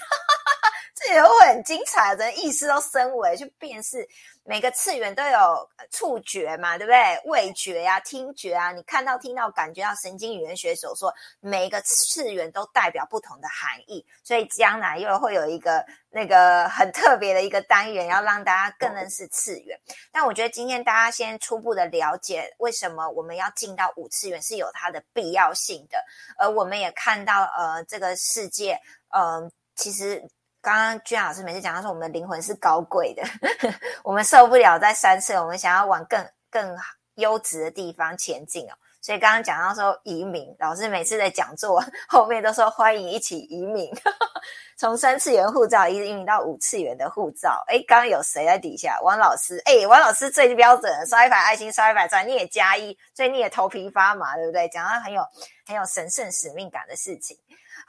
这也会很精彩，人意识都升维去辨识每个次元都有触觉嘛，对不对？味觉呀、听觉啊，你看到、听到、感觉到，神经语言学所说，每一个次元都代表不同的含义。所以将来又会有一个那个很特别的一个单元，要让大家更认识次元。但我觉得今天大家先初步的了解，为什么我们要进到五次元是有它的必要性的。而我们也看到，呃，这个世界，嗯，其实。刚刚娟老师每次讲，他说我们的灵魂是高贵的，我们受不了在三次，我们想要往更更优质的地方前进哦。所以刚刚讲到说移民，老师每次在讲座后面都说欢迎一起移民，从三次元护照移民到五次元的护照。哎，刚刚有谁在底下？王老师，哎，王老师最标准，刷一排爱心，刷一排赞，你也加一，所以你也头皮发麻，对不对？讲到很有很有神圣使命感的事情。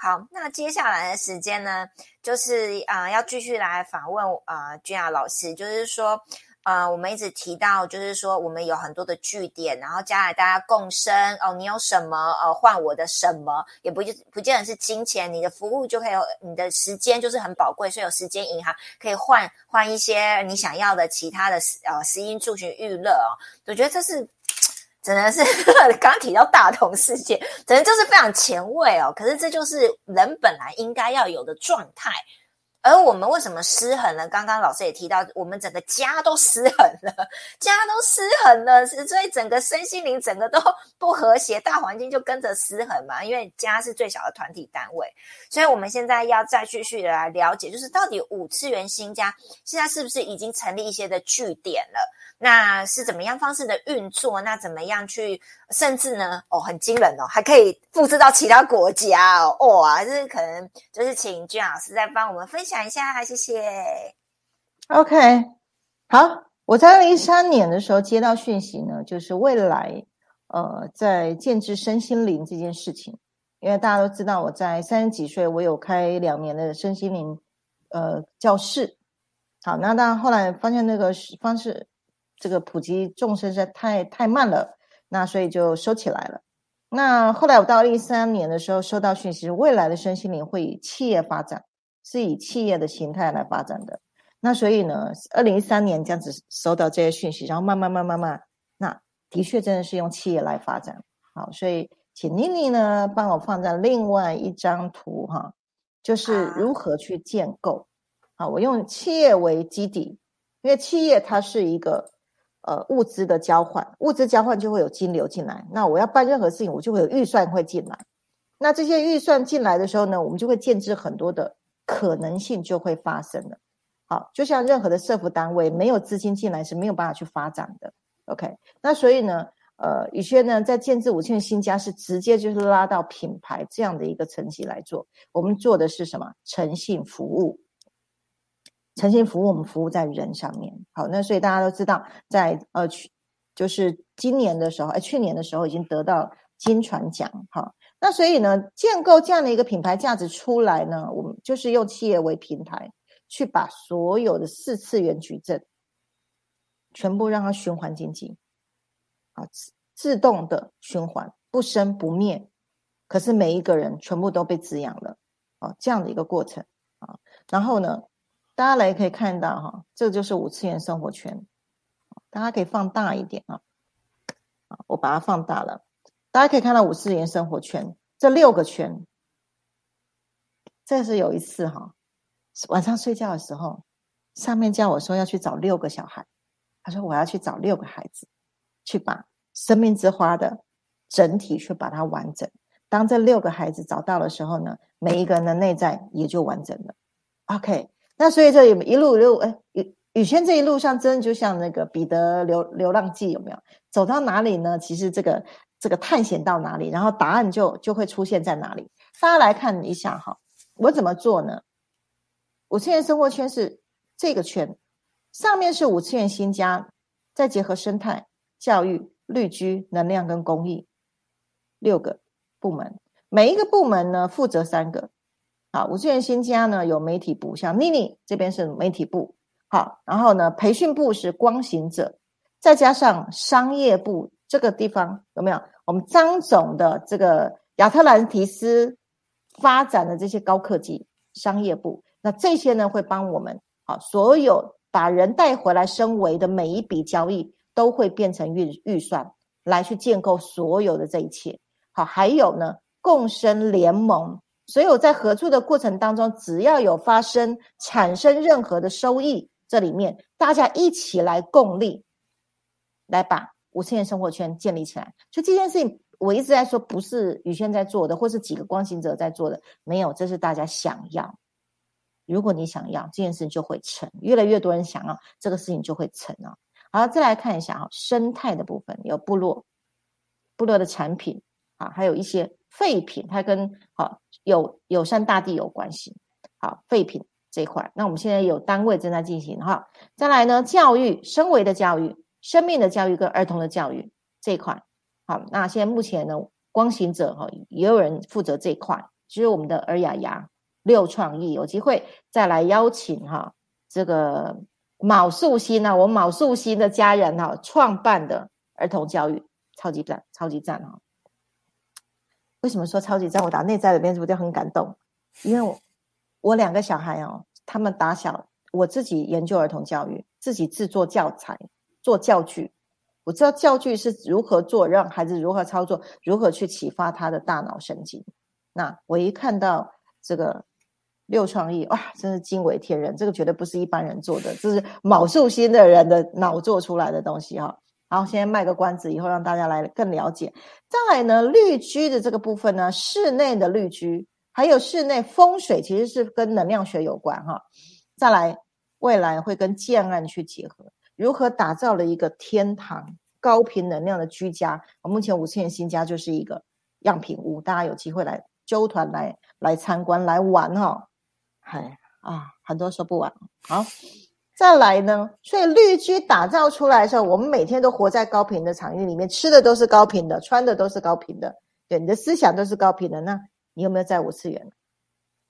好，那接下来的时间呢，就是啊，要继续来访问啊，君雅老师，就是说，呃，我们一直提到，就是说，我们有很多的据点，然后将来大家共生哦，你有什么呃，换我的什么，也不就不见得是金钱，你的服务就可以有，你的时间就是很宝贵，所以有时间银行可以换换一些你想要的其他的呃，食衣住行娱乐哦，我觉得这是。真的是刚 刚提到大同世界，真的就是非常前卫哦。可是这就是人本来应该要有的状态。而我们为什么失衡了？刚刚老师也提到，我们整个家都失衡了，家都失衡了，所以整个身心灵整个都不和谐，大环境就跟着失衡嘛。因为家是最小的团体单位，所以我们现在要再继续的来了解，就是到底五次元新家现在是不是已经成立一些的据点了？那是怎么样方式的运作？那怎么样去？甚至呢？哦，很惊人哦，还可以复制到其他国家哦！哇，这是可能就是请君老师再帮我们分享一下，谢谢。OK，好，我在二零一三年的时候接到讯息呢，就是未来呃，在建制身心灵这件事情，因为大家都知道我在三十几岁，我有开两年的身心灵呃教室。好，那当然后来发现那个方式。这个普及众生实在太太慢了，那所以就收起来了。那后来我到一三年的时候收到讯息，未来的身心灵会以企业发展，是以企业的形态来发展的。那所以呢，二零一三年这样子收到这些讯息，然后慢慢慢慢慢，那的确真的是用企业来发展。好，所以请妮妮呢帮我放在另外一张图哈，就是如何去建构。好，我用企业为基底，因为企业它是一个。呃，物资的交换，物资交换就会有金流进来。那我要办任何事情，我就会有预算会进来。那这些预算进来的时候呢，我们就会建置很多的可能性就会发生了。好，就像任何的社服单位，没有资金进来是没有办法去发展的。OK，那所以呢，呃，宇轩呢在建制五千新家是直接就是拉到品牌这样的一个层级来做。我们做的是什么？诚信服务。诚信服务，我们服务在人上面。好，那所以大家都知道，在呃去就是今年的时候，哎，去年的时候已经得到金传奖。好，那所以呢，建构这样的一个品牌价值出来呢，我们就是用企业为平台，去把所有的四次元矩阵全部让它循环经济，啊，自自动的循环，不生不灭。可是每一个人全部都被滋养了，啊，这样的一个过程啊，然后呢？大家来可以看到哈，这就是五次元生活圈，大家可以放大一点啊，啊，我把它放大了，大家可以看到五次元生活圈这六个圈。这是有一次哈，晚上睡觉的时候，上面叫我说要去找六个小孩，他说我要去找六个孩子，去把生命之花的整体去把它完整。当这六个孩子找到的时候呢，每一个人的内在也就完整了。OK。那所以这一路一路哎，宇宇轩这一路上真的就像那个彼得流流浪记，有没有？走到哪里呢？其实这个这个探险到哪里，然后答案就就会出现在哪里。大家来看一下哈，我怎么做呢？五次元生活圈是这个圈，上面是五次元新家，再结合生态、教育、绿居、能量跟公益六个部门，每一个部门呢负责三个。好，五次元新家呢有媒体部，像妮妮这边是媒体部。好，然后呢，培训部是光行者，再加上商业部这个地方有没有？我们张总的这个亚特兰提斯发展的这些高科技商业部，那这些呢会帮我们好，所有把人带回来升维的每一笔交易都会变成预预算来去建构所有的这一切。好，还有呢，共生联盟，所有在合作的过程当中，只要有发生产生任何的收益。这里面大家一起来共力，来把五千元生活圈建立起来。就这件事情，我一直在说，不是宇轩在做的，或是几个光行者在做的，没有，这是大家想要。如果你想要这件事情，就会成。越来越多人想要这个事情，就会成啊。好，再来看一下哈，生态的部分有部落，部落的产品啊，还有一些废品，它跟好有友善大地有关系。好，废品。这一块，那我们现在有单位正在进行哈。再来呢，教育、生维的教育、生命的教育跟儿童的教育这一块，好，那现在目前呢，光行者哈也有人负责这一块，就是我们的尔雅雅六创意有机会再来邀请哈这个卯素心呢，我卯素心的家人哈创办的儿童教育超级赞，超级赞哈。为什么说超级赞？我打内在里面是不是就很感动？因为我。我两个小孩哦，他们打小我自己研究儿童教育，自己制作教材、做教具。我知道教具是如何做，让孩子如何操作，如何去启发他的大脑神经。那我一看到这个六创意，哇，真是惊为天人！这个绝对不是一般人做的，这是卯寿星的人的脑做出来的东西哈。好，先卖个关子，以后让大家来更了解。再来呢，绿居的这个部分呢，室内的绿居。还有室内风水其实是跟能量学有关哈，再来未来会跟建案去结合，如何打造了一个天堂高频能量的居家？我目前五千元新家就是一个样品屋，大家有机会来揪团来来参观来玩哈，嗨啊，很多说不完。好，再来呢，所以绿居打造出来的时候，我们每天都活在高频的场域里面，吃的都是高频的，穿的都是高频的，对，你的思想都是高频的那。你有没有在五次元？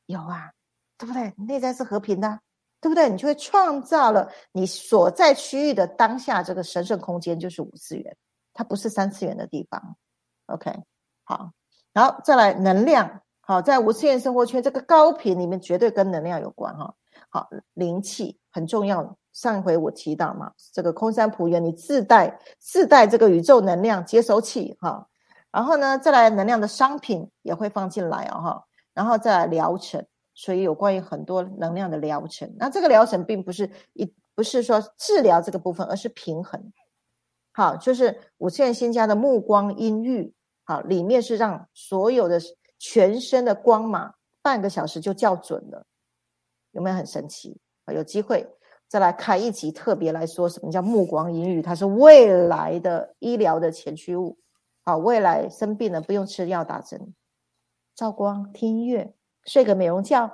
有啊，对不对？内在是和平的，对不对？你就会创造了你所在区域的当下这个神圣空间，就是五次元，它不是三次元的地方。OK，好，然后再来能量，好，在五次元生活圈这个高频里面，绝对跟能量有关哈。灵气很重要。上一回我提到嘛，这个空山普元，你自带自带这个宇宙能量接收器哈。然后呢，再来能量的商品也会放进来哦，哈，然后再来疗程，所以有关于很多能量的疗程。那这个疗程并不是一不是说治疗这个部分，而是平衡。好，就是五次元新家的目光阴郁，好，里面是让所有的全身的光芒半个小时就校准了，有没有很神奇啊？有机会再来开一集特别来说什么叫目光阴郁，它是未来的医疗的前驱物。好，未来生病了不用吃药打针，照光、听音乐、睡个美容觉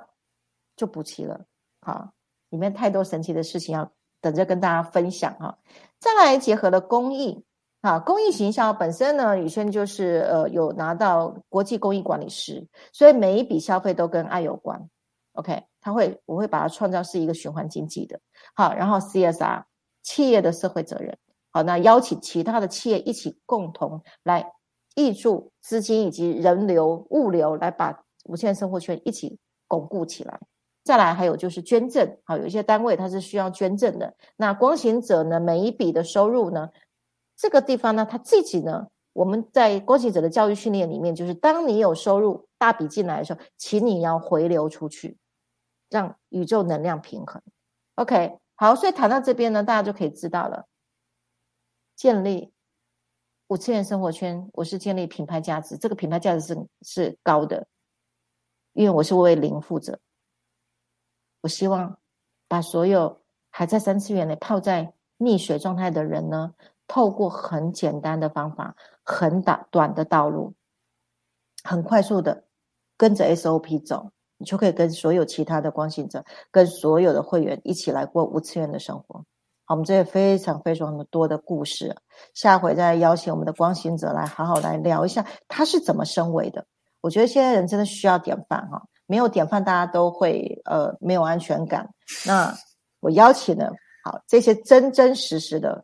就补齐了。好，里面太多神奇的事情要等着跟大家分享哈。再来结合了公益，啊，公益行销本身呢，宇轩就是呃有拿到国际公益管理师，所以每一笔消费都跟爱有关。OK，他会我会把它创造是一个循环经济的。好，然后 CSR 企业的社会责任。好，那邀请其他的企业一起共同来挹注资金以及人流、物流，来把无限生活圈一起巩固起来。再来，还有就是捐赠，好，有一些单位它是需要捐赠的。那光行者呢，每一笔的收入呢，这个地方呢，他自己呢，我们在光行者的教育训练里面，就是当你有收入大笔进来的时候，请你要回流出去，让宇宙能量平衡。OK，好，所以谈到这边呢，大家就可以知道了。建立五次元生活圈，我是建立品牌价值，这个品牌价值是是高的，因为我是为零负责。我希望把所有还在三次元里泡在溺水状态的人呢，透过很简单的方法，很短短的道路，很快速的跟着 SOP 走，你就可以跟所有其他的光行者，跟所有的会员一起来过无次元的生活。好，我们这些非常非常的多的故事，下回再邀请我们的光行者来好好来聊一下他是怎么升维的。我觉得现在人真的需要典范哈，没有典范大家都会呃没有安全感。那我邀请了好这些真真实实的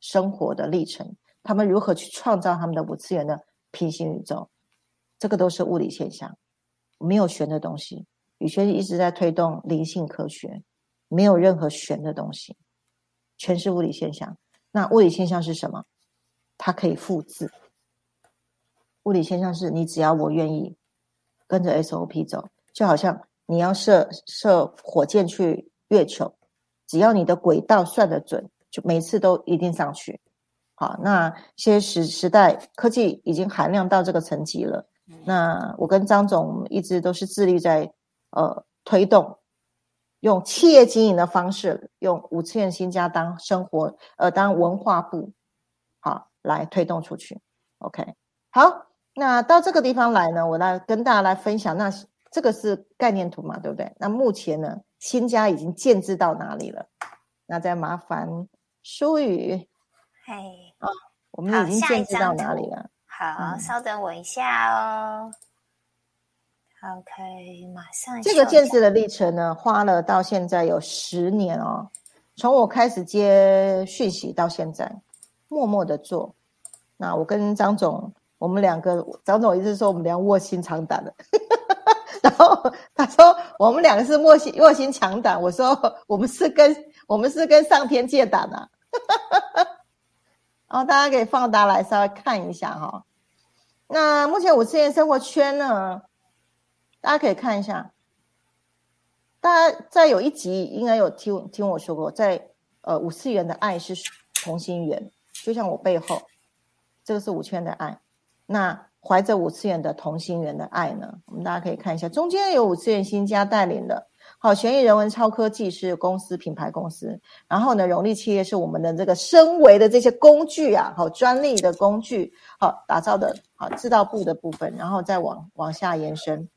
生活的历程，他们如何去创造他们的五次元的平行宇宙，这个都是物理现象，没有玄的东西。宇轩一直在推动灵性科学，没有任何玄的东西。全是物理现象。那物理现象是什么？它可以复制。物理现象是你只要我愿意跟着 SOP 走，就好像你要射射火箭去月球，只要你的轨道算得准，就每次都一定上去。好，那些时时代科技已经含量到这个层级了。那我跟张总一直都是致力在呃推动。用企业经营的方式，用五次元新家当生活，呃，当文化部，好来推动出去。OK，好，那到这个地方来呢，我来跟大家来分享。那这个是概念图嘛，对不对？那目前呢，新家已经建制到哪里了？那再麻烦舒宇，嘿，啊，我们已经建制到哪里了？好，稍等我一下哦。OK，马上。这个建设的历程呢，花了到现在有十年哦。从我开始接讯息到现在，默默的做。那我跟张总，我们两个，张总一直说我们俩卧薪尝胆的。然后他说我们两个是卧薪卧薪尝胆，我说我们是跟我们是跟上天借胆啊。然 后大家可以放大来稍微看一下哈。那目前五次元生活圈呢？大家可以看一下，大家在有一集应该有听听我说过，在呃五次元的爱是同心圆，就像我背后这个是五圈的爱，那怀着五次元的同心圆的爱呢，我们大家可以看一下，中间有五次元新家带领的，好，玄艺人文超科技是公司品牌公司，然后呢，荣利企业是我们的这个升维的这些工具啊，好，专利的工具，好，打造的好制造部的部分，然后再往往下延伸。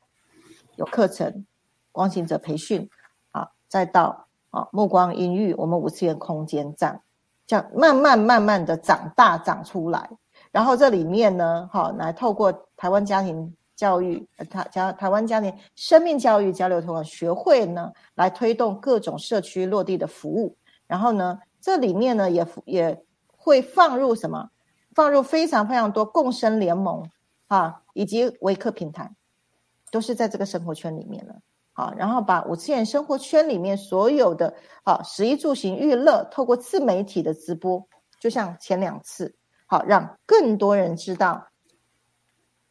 有课程，光行者培训，啊，再到啊目光音域，我们五次元空间站，这样慢慢慢慢的长大长出来。然后这里面呢，好，来透过台湾家庭教育，台家台湾家庭生命教育交流推广学会呢，来推动各种社区落地的服务。然后呢，这里面呢也也会放入什么？放入非常非常多共生联盟，啊，以及微客平台。都是在这个生活圈里面了，好，然后把五次元生活圈里面所有的好食衣住行娱乐，透过自媒体的直播，就像前两次，好，让更多人知道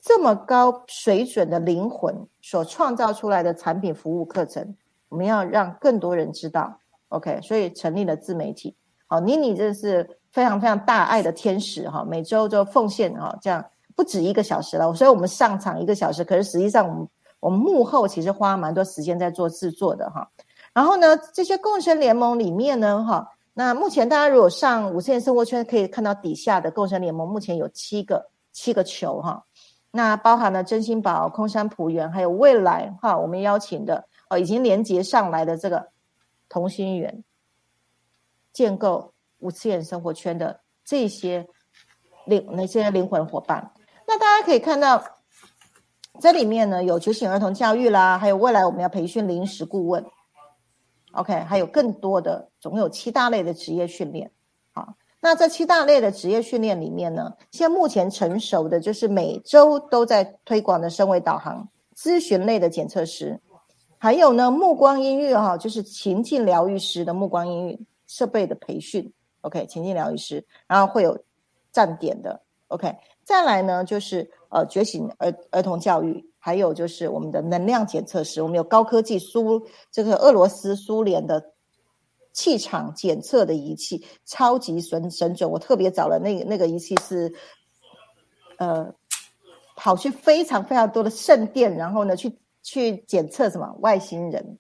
这么高水准的灵魂所创造出来的产品、服务、课程，我们要让更多人知道。OK，所以成立了自媒体。好，妮妮这是非常非常大爱的天使哈，每周就奉献哈这样。不止一个小时了，所以我们上场一个小时，可是实际上我们我们幕后其实花蛮多时间在做制作的哈。然后呢，这些共生联盟里面呢，哈，那目前大家如果上五线生活圈，可以看到底下的共生联盟目前有七个七个球哈。那包含了真心宝、空山普园，还有未来哈，我们邀请的哦已经连接上来的这个同心圆，建构五次元生活圈的这些灵那些灵魂伙伴。那大家可以看到，这里面呢有觉醒儿童教育啦，还有未来我们要培训临时顾问，OK，还有更多的总共有七大类的职业训练。那这七大类的职业训练里面呢，现在目前成熟的就是每周都在推广的声位导航咨询类的检测师，还有呢目光音乐哈，就是情境疗愈师的目光音乐设备的培训，OK，情境疗愈师，然后会有站点的，OK。再来呢，就是呃觉醒儿儿童教育，还有就是我们的能量检测师，我们有高科技苏这个俄罗斯苏联的气场检测的仪器，超级神神准。我特别找了那个那个仪器是，呃，跑去非常非常多的圣殿，然后呢去去检测什么外星人，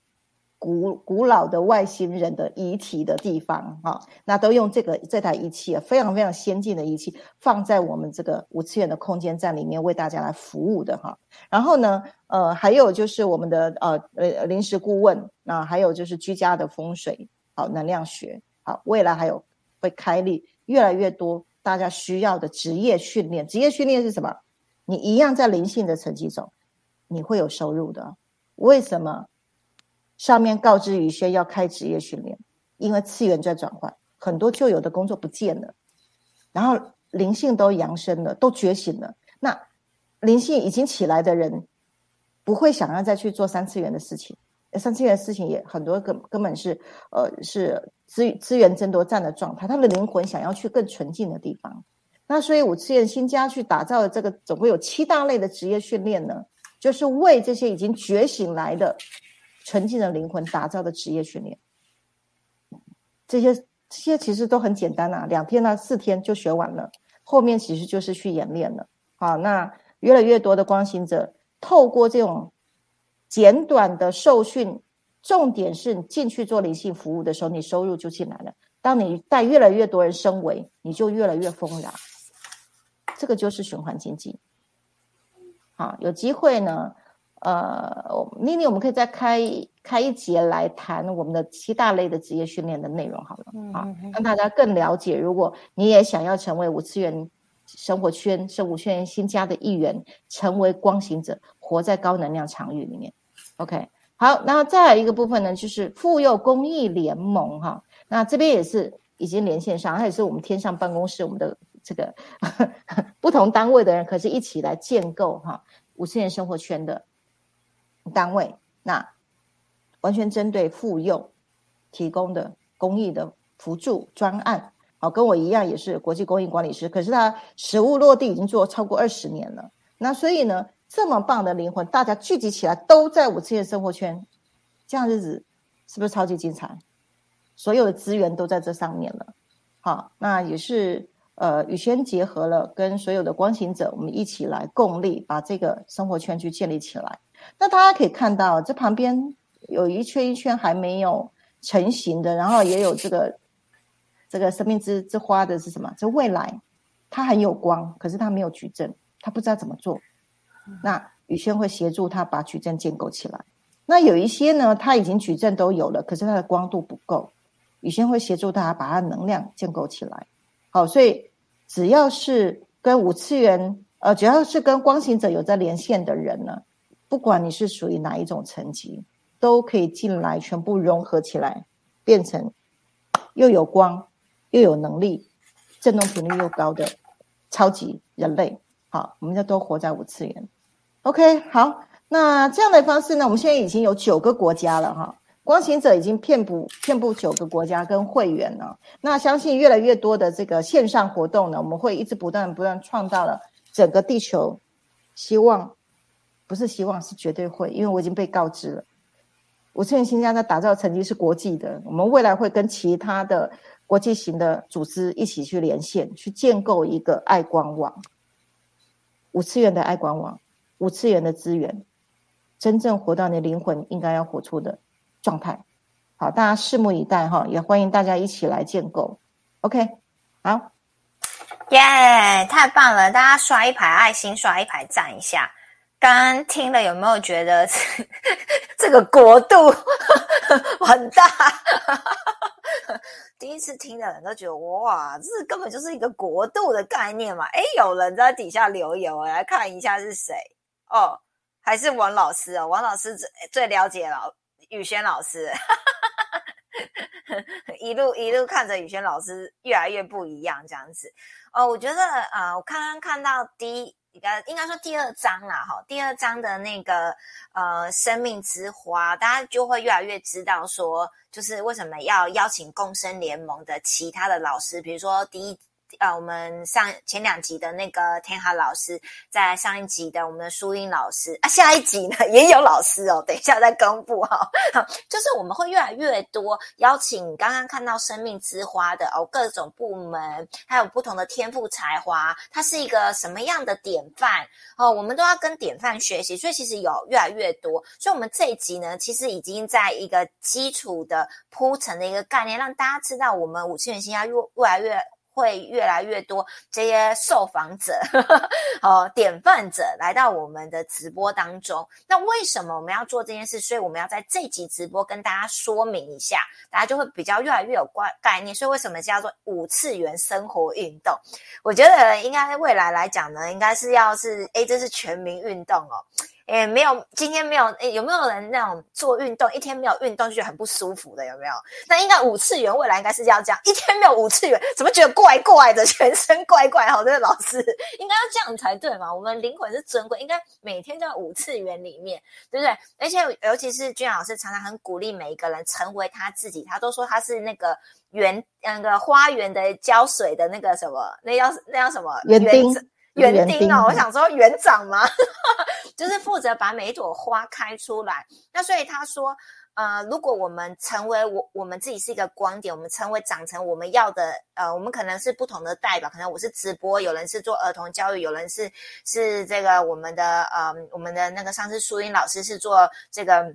古古老的外星人的遗体的地方哈，那都用这个这台仪器啊，非常非常先进的仪器，放在我们这个五次元的空间站里面为大家来服务的哈。然后呢，呃，还有就是我们的呃呃临时顾问，那还有就是居家的风水，能量学，好未来还有会开立越来越多大家需要的职业训练。职业训练是什么？你一样在灵性的层级走，你会有收入的。为什么？上面告知宇轩要开职业训练，因为次元在转换，很多旧有的工作不见了，然后灵性都扬升了，都觉醒了。那灵性已经起来的人，不会想要再去做三次元的事情。三次元的事情也很多根根本是呃是资资源争夺战的状态，他的灵魂想要去更纯净的地方。那所以五次元新家去打造的这个总共有七大类的职业训练呢，就是为这些已经觉醒来的。纯净的灵魂打造的职业训练，这些这些其实都很简单啊，两天呢四天就学完了，后面其实就是去演练了。好，那越来越多的光行者透过这种简短的受训，重点是你进去做灵性服务的时候，你收入就进来了。当你带越来越多人升维，你就越来越丰饶。这个就是循环经济。好，有机会呢。呃，妮妮，我们可以再开开一节来谈我们的七大类的职业训练的内容，好了，啊，让大家更了解。如果你也想要成为五次元生活圈、生物圈新家的一员，成为光行者，活在高能量场域里面，OK。好，那再来一个部分呢，就是妇幼公益联盟，哈，那这边也是已经连线上，它也是我们天上办公室，我们的这个 不同单位的人，可是一起来建构哈五十年生活圈的。单位那完全针对妇幼提供的公益的辅助专案，好，跟我一样也是国际公益管理师，可是他实物落地已经做超过二十年了。那所以呢，这么棒的灵魂，大家聚集起来都在五次元生活圈，这样日子是不是超级精彩？所有的资源都在这上面了。好，那也是呃，宇轩结合了跟所有的光行者，我们一起来共力，把这个生活圈去建立起来。那大家可以看到，这旁边有一圈一圈还没有成型的，然后也有这个这个生命之之花的是什么？这未来，它很有光，可是它没有矩阵，它不知道怎么做。那宇轩会协助他把矩阵建构起来。那有一些呢，他已经矩阵都有了，可是他的光度不够，宇轩会协助他把他能量建构起来。好，所以只要是跟五次元，呃，只要是跟光行者有在连线的人呢。不管你是属于哪一种层级，都可以进来，全部融合起来，变成又有光又有能力、振动频率又高的超级人类。好，我们就都活在五次元。OK，好，那这样的方式呢？我们现在已经有九个国家了哈，光行者已经遍布遍布九个国家跟会员了。那相信越来越多的这个线上活动呢，我们会一直不断不断创造了整个地球，希望。不是希望，是绝对会，因为我已经被告知了。五次元新疆在打造成绩是国际的，我们未来会跟其他的国际型的组织一起去连线，去建构一个爱光网。五次元的爱光网，五次元的资源，真正活到你灵魂应该要活出的状态。好，大家拭目以待哈，也欢迎大家一起来建构。OK，好，耶，太棒了！大家刷一排爱心，刷一排赞一下。刚刚听了有没有觉得 这个国度 很大？第一次听的人都觉得哇，这根本就是一个国度的概念嘛！哎，有人在底下留言，我来看一下是谁哦，还是王老师哦，王老师最最了解老宇轩老师，一路一路看着宇轩老师越来越不一样这样子哦，我觉得啊，我刚刚看到第一。应该应该说第二章啦，哈，第二章的那个呃生命之花，大家就会越来越知道说，就是为什么要邀请共生联盟的其他的老师，比如说第一呃，我们上前两集的那个天豪老师，在上一集的我们的淑英老师啊，下一集呢 也有老师哦，等一下再公布哈。就是我们会越来越多邀请刚刚看到生命之花的哦，各种部门，还有不同的天赋才华，它是一个什么样的典范哦，我们都要跟典范学习，所以其实有越来越多。所以，我们这一集呢，其实已经在一个基础的铺陈的一个概念，让大家知道我们五次元星要越越来越。会越来越多这些受访者、哦典范者来到我们的直播当中。那为什么我们要做这件事？所以我们要在这集直播跟大家说明一下，大家就会比较越来越有概概念。所以为什么叫做五次元生活运动？我觉得应该未来来讲呢，应该是要是诶，这是全民运动哦。诶，没有，今天没有，诶，有没有人那种做运动一天没有运动就觉得很不舒服的？有没有？那应该五次元未来应该是要这样，一天没有五次元，怎么觉得怪怪的，全身怪怪？好，这个老师应该要这样才对嘛？我们灵魂是尊贵，应该每天都在五次元里面，对不对？而且尤其是君老师常常很鼓励每一个人成为他自己，他都说他是那个园那个花园的浇水的那个什么，那叫那叫什么园丁。园丁哦，我想说园长嘛，就是负责把每一朵花开出来。那所以他说，呃，如果我们成为我我们自己是一个光点，我们成为长成我们要的，呃，我们可能是不同的代表，可能我是直播，有人是做儿童教育，有人是是这个我们的呃我们的那个上次淑英老师是做这个。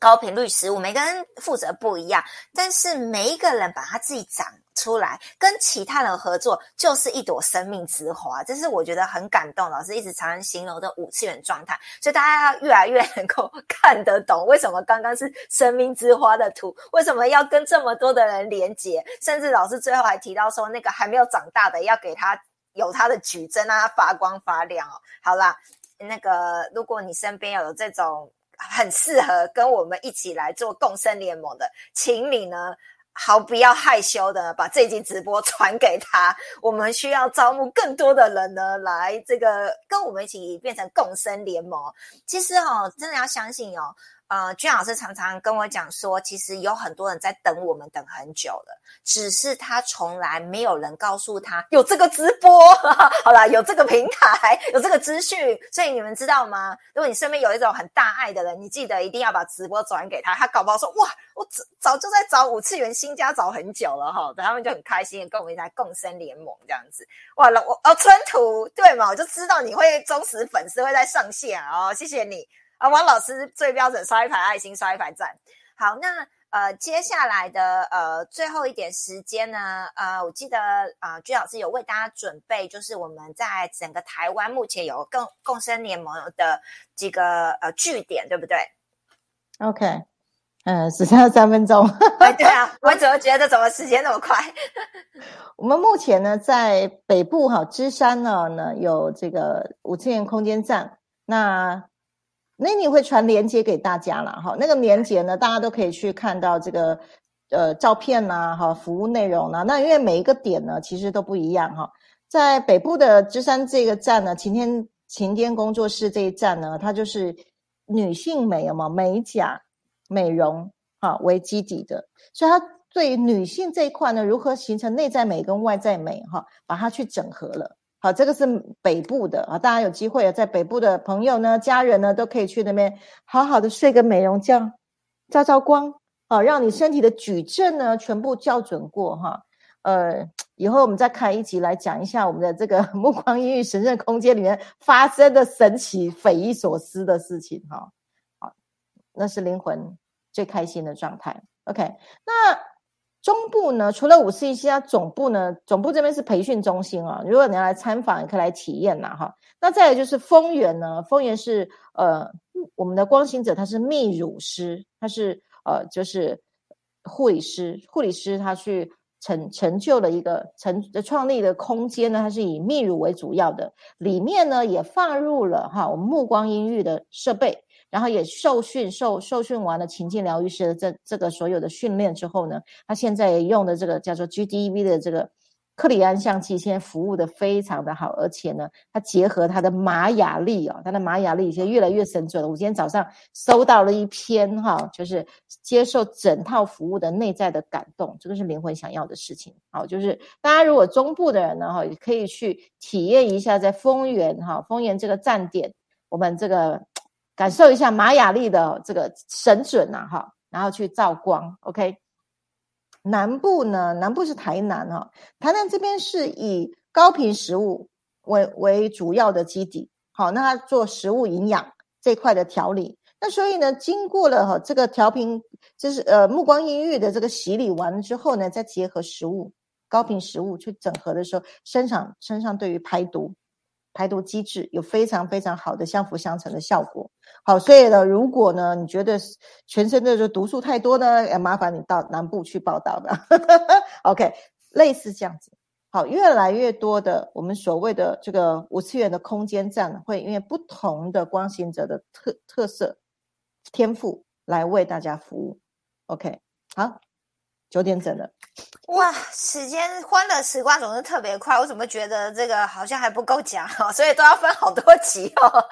高频率食物，每个人负责不一样，但是每一个人把他自己长出来，跟其他人合作，就是一朵生命之花。这是我觉得很感动，老师一直常常形容的五次元状态。所以大家要越来越能够看得懂，为什么刚刚是生命之花的图，为什么要跟这么多的人连接，甚至老师最后还提到说，那个还没有长大的要给他有他的矩阵，让他发光发亮哦。好啦，那个如果你身边有这种。很适合跟我们一起来做共生联盟的，请你呢，毫不要害羞的把这集直播传给他。我们需要招募更多的人呢，来这个跟我们一起变成共生联盟。其实哦，真的要相信哦。呃，君老师常常跟我讲说，其实有很多人在等我们，等很久了，只是他从来没有人告诉他有这个直播，好啦，有这个平台，有这个资讯，所以你们知道吗？如果你身边有一种很大爱的人，你记得一定要把直播转给他，他搞不好说哇，我早早就在找五次元新家找很久了哈，等他们就很开心，跟我们一起来共生联盟这样子。哇了，我哦，春图对嘛，我就知道你会忠实粉丝会在上线哦，谢谢你。啊，王老师最标准刷一排爱心，刷一排赞。好，那呃，接下来的呃最后一点时间呢，呃，我记得啊，居老师有为大家准备，就是我们在整个台湾目前有共共生联盟的几个呃据点，对不对？OK，嗯，只剩下三分钟。对啊，我怎么觉得怎么时间那么快？我们目前呢，在北部哈芝山呢呢有这个五次元空间站，那。那你会传连接给大家了哈，那个连接呢，大家都可以去看到这个呃照片呐，哈，服务内容呢。那因为每一个点呢，其实都不一样哈。在北部的芝山这个站呢，晴天晴天工作室这一站呢，它就是女性美嘛，美甲、美容哈为基底的，所以它对女性这一块呢，如何形成内在美跟外在美哈，把它去整合了。好，这个是北部的啊，大家有机会啊，在北部的朋友呢、家人呢，都可以去那边好好的睡个美容觉，照照光，好，让你身体的矩阵呢全部校准过哈。呃，以后我们再开一集来讲一下我们的这个 目光阴郁神圣空间里面发生的神奇、匪夷所思的事情哈。好，那是灵魂最开心的状态。OK，那。中部呢，除了五四一七，它总部呢，总部这边是培训中心啊。如果你要来参访，也可以来体验呐，哈。那再来就是丰源呢，丰源是呃，我们的光行者，他是泌乳师，他是呃，就是护理师，护理师他去成成就了一个成创立的空间呢，它是以泌乳为主要的，里面呢也放入了哈，我们目光音域的设备。然后也受训受受训完了情境疗愈师的这这个所有的训练之后呢，他现在也用的这个叫做 GDV 的这个克里安象气现在服务的非常的好，而且呢，它结合它的玛雅历哦，它的玛雅历现在越来越神准了。我今天早上收到了一篇哈，就是接受整套服务的内在的感动，这个是灵魂想要的事情。好，就是大家如果中部的人呢哈，也可以去体验一下在丰原哈，丰原这个站点，我们这个感受一下玛雅历的这个神准呐哈，然后去照光，OK。南部呢？南部是台南哈，台南这边是以高频食物为为主要的基底，好，那它做食物营养这块的调理，那所以呢，经过了哈这个调频，就是呃目光阴郁的这个洗礼完之后呢，再结合食物高频食物去整合的时候，身上身上对于排毒。排毒机制有非常非常好的相辅相成的效果。好，所以呢，如果呢你觉得全身的这毒素太多呢，要麻烦你到南部去报道的。OK，类似这样子。好，越来越多的我们所谓的这个五次元的空间站，会因为不同的光行者的特特色、天赋来为大家服务。OK，好。九点整了，哇！时间欢乐时光总是特别快，我怎么觉得这个好像还不够讲，所以都要分好多集哦。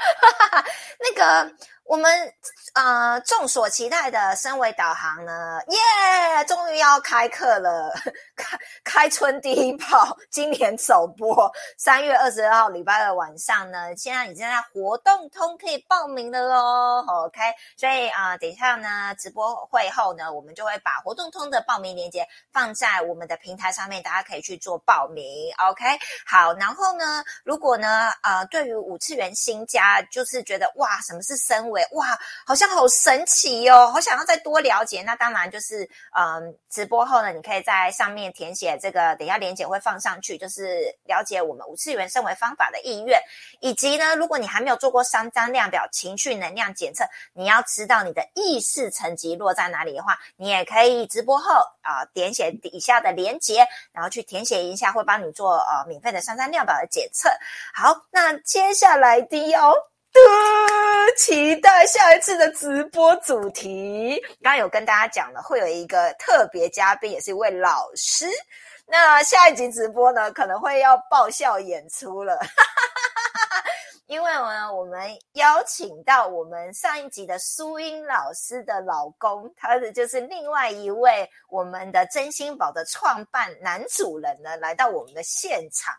那个。我们呃众所期待的升维导航呢，耶，终于要开课了，开开春第一炮，今年首播，三月二十二号礼拜二晚上呢，现在已经在活动通可以报名了喽，OK，所以啊，等一下呢，直播会后呢，我们就会把活动通的报名链接放在我们的平台上面，大家可以去做报名，OK，好，然后呢，如果呢，呃，对于五次元新家，就是觉得哇，什么是升维？哇，好像好神奇哦！好想要再多了解。那当然就是，嗯，直播后呢，你可以在上面填写这个，等下连结会放上去，就是了解我们五次元升维方法的意愿，以及呢，如果你还没有做过三张量表情绪能量检测，你要知道你的意识层级落在哪里的话，你也可以直播后啊，点写底下的连结，然后去填写一下，会帮你做呃免费的三张量表的检测。好，那接下来的哦。期待下一次的直播主题。刚刚有跟大家讲了，会有一个特别嘉宾，也是一位老师。那下一集直播呢，可能会要爆笑演出了，因为呢，我们邀请到我们上一集的苏英老师的老公，他的就是另外一位我们的真心宝的创办男主人呢，来到我们的现场。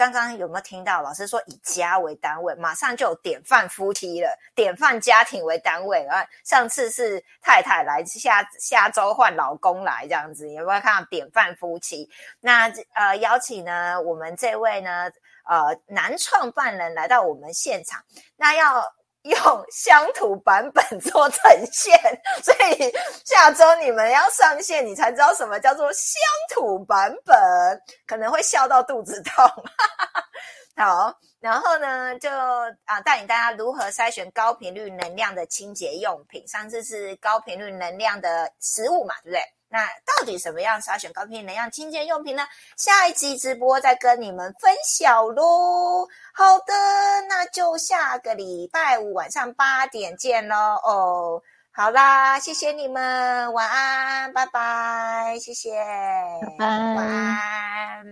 刚刚有没有听到老师说以家为单位，马上就有典范夫妻了，典范家庭为单位啊？上次是太太来，下下周换老公来，这样子有没有看到典范夫妻？那呃，邀请呢我们这位呢呃男创办人来到我们现场，那要。用乡土版本做呈现，所以下周你们要上线，你才知道什么叫做乡土版本，可能会笑到肚子痛。好，然后呢，就啊带领大家如何筛选高频率能量的清洁用品。上次是高频率能量的食物嘛，对不对？那到底什么样筛选高频能量清洁用品呢？下一期直播再跟你们分享喽。好的，那就下个礼拜五晚上八点见喽。哦，好啦，谢谢你们，晚安，拜拜，谢谢，拜拜，晚安。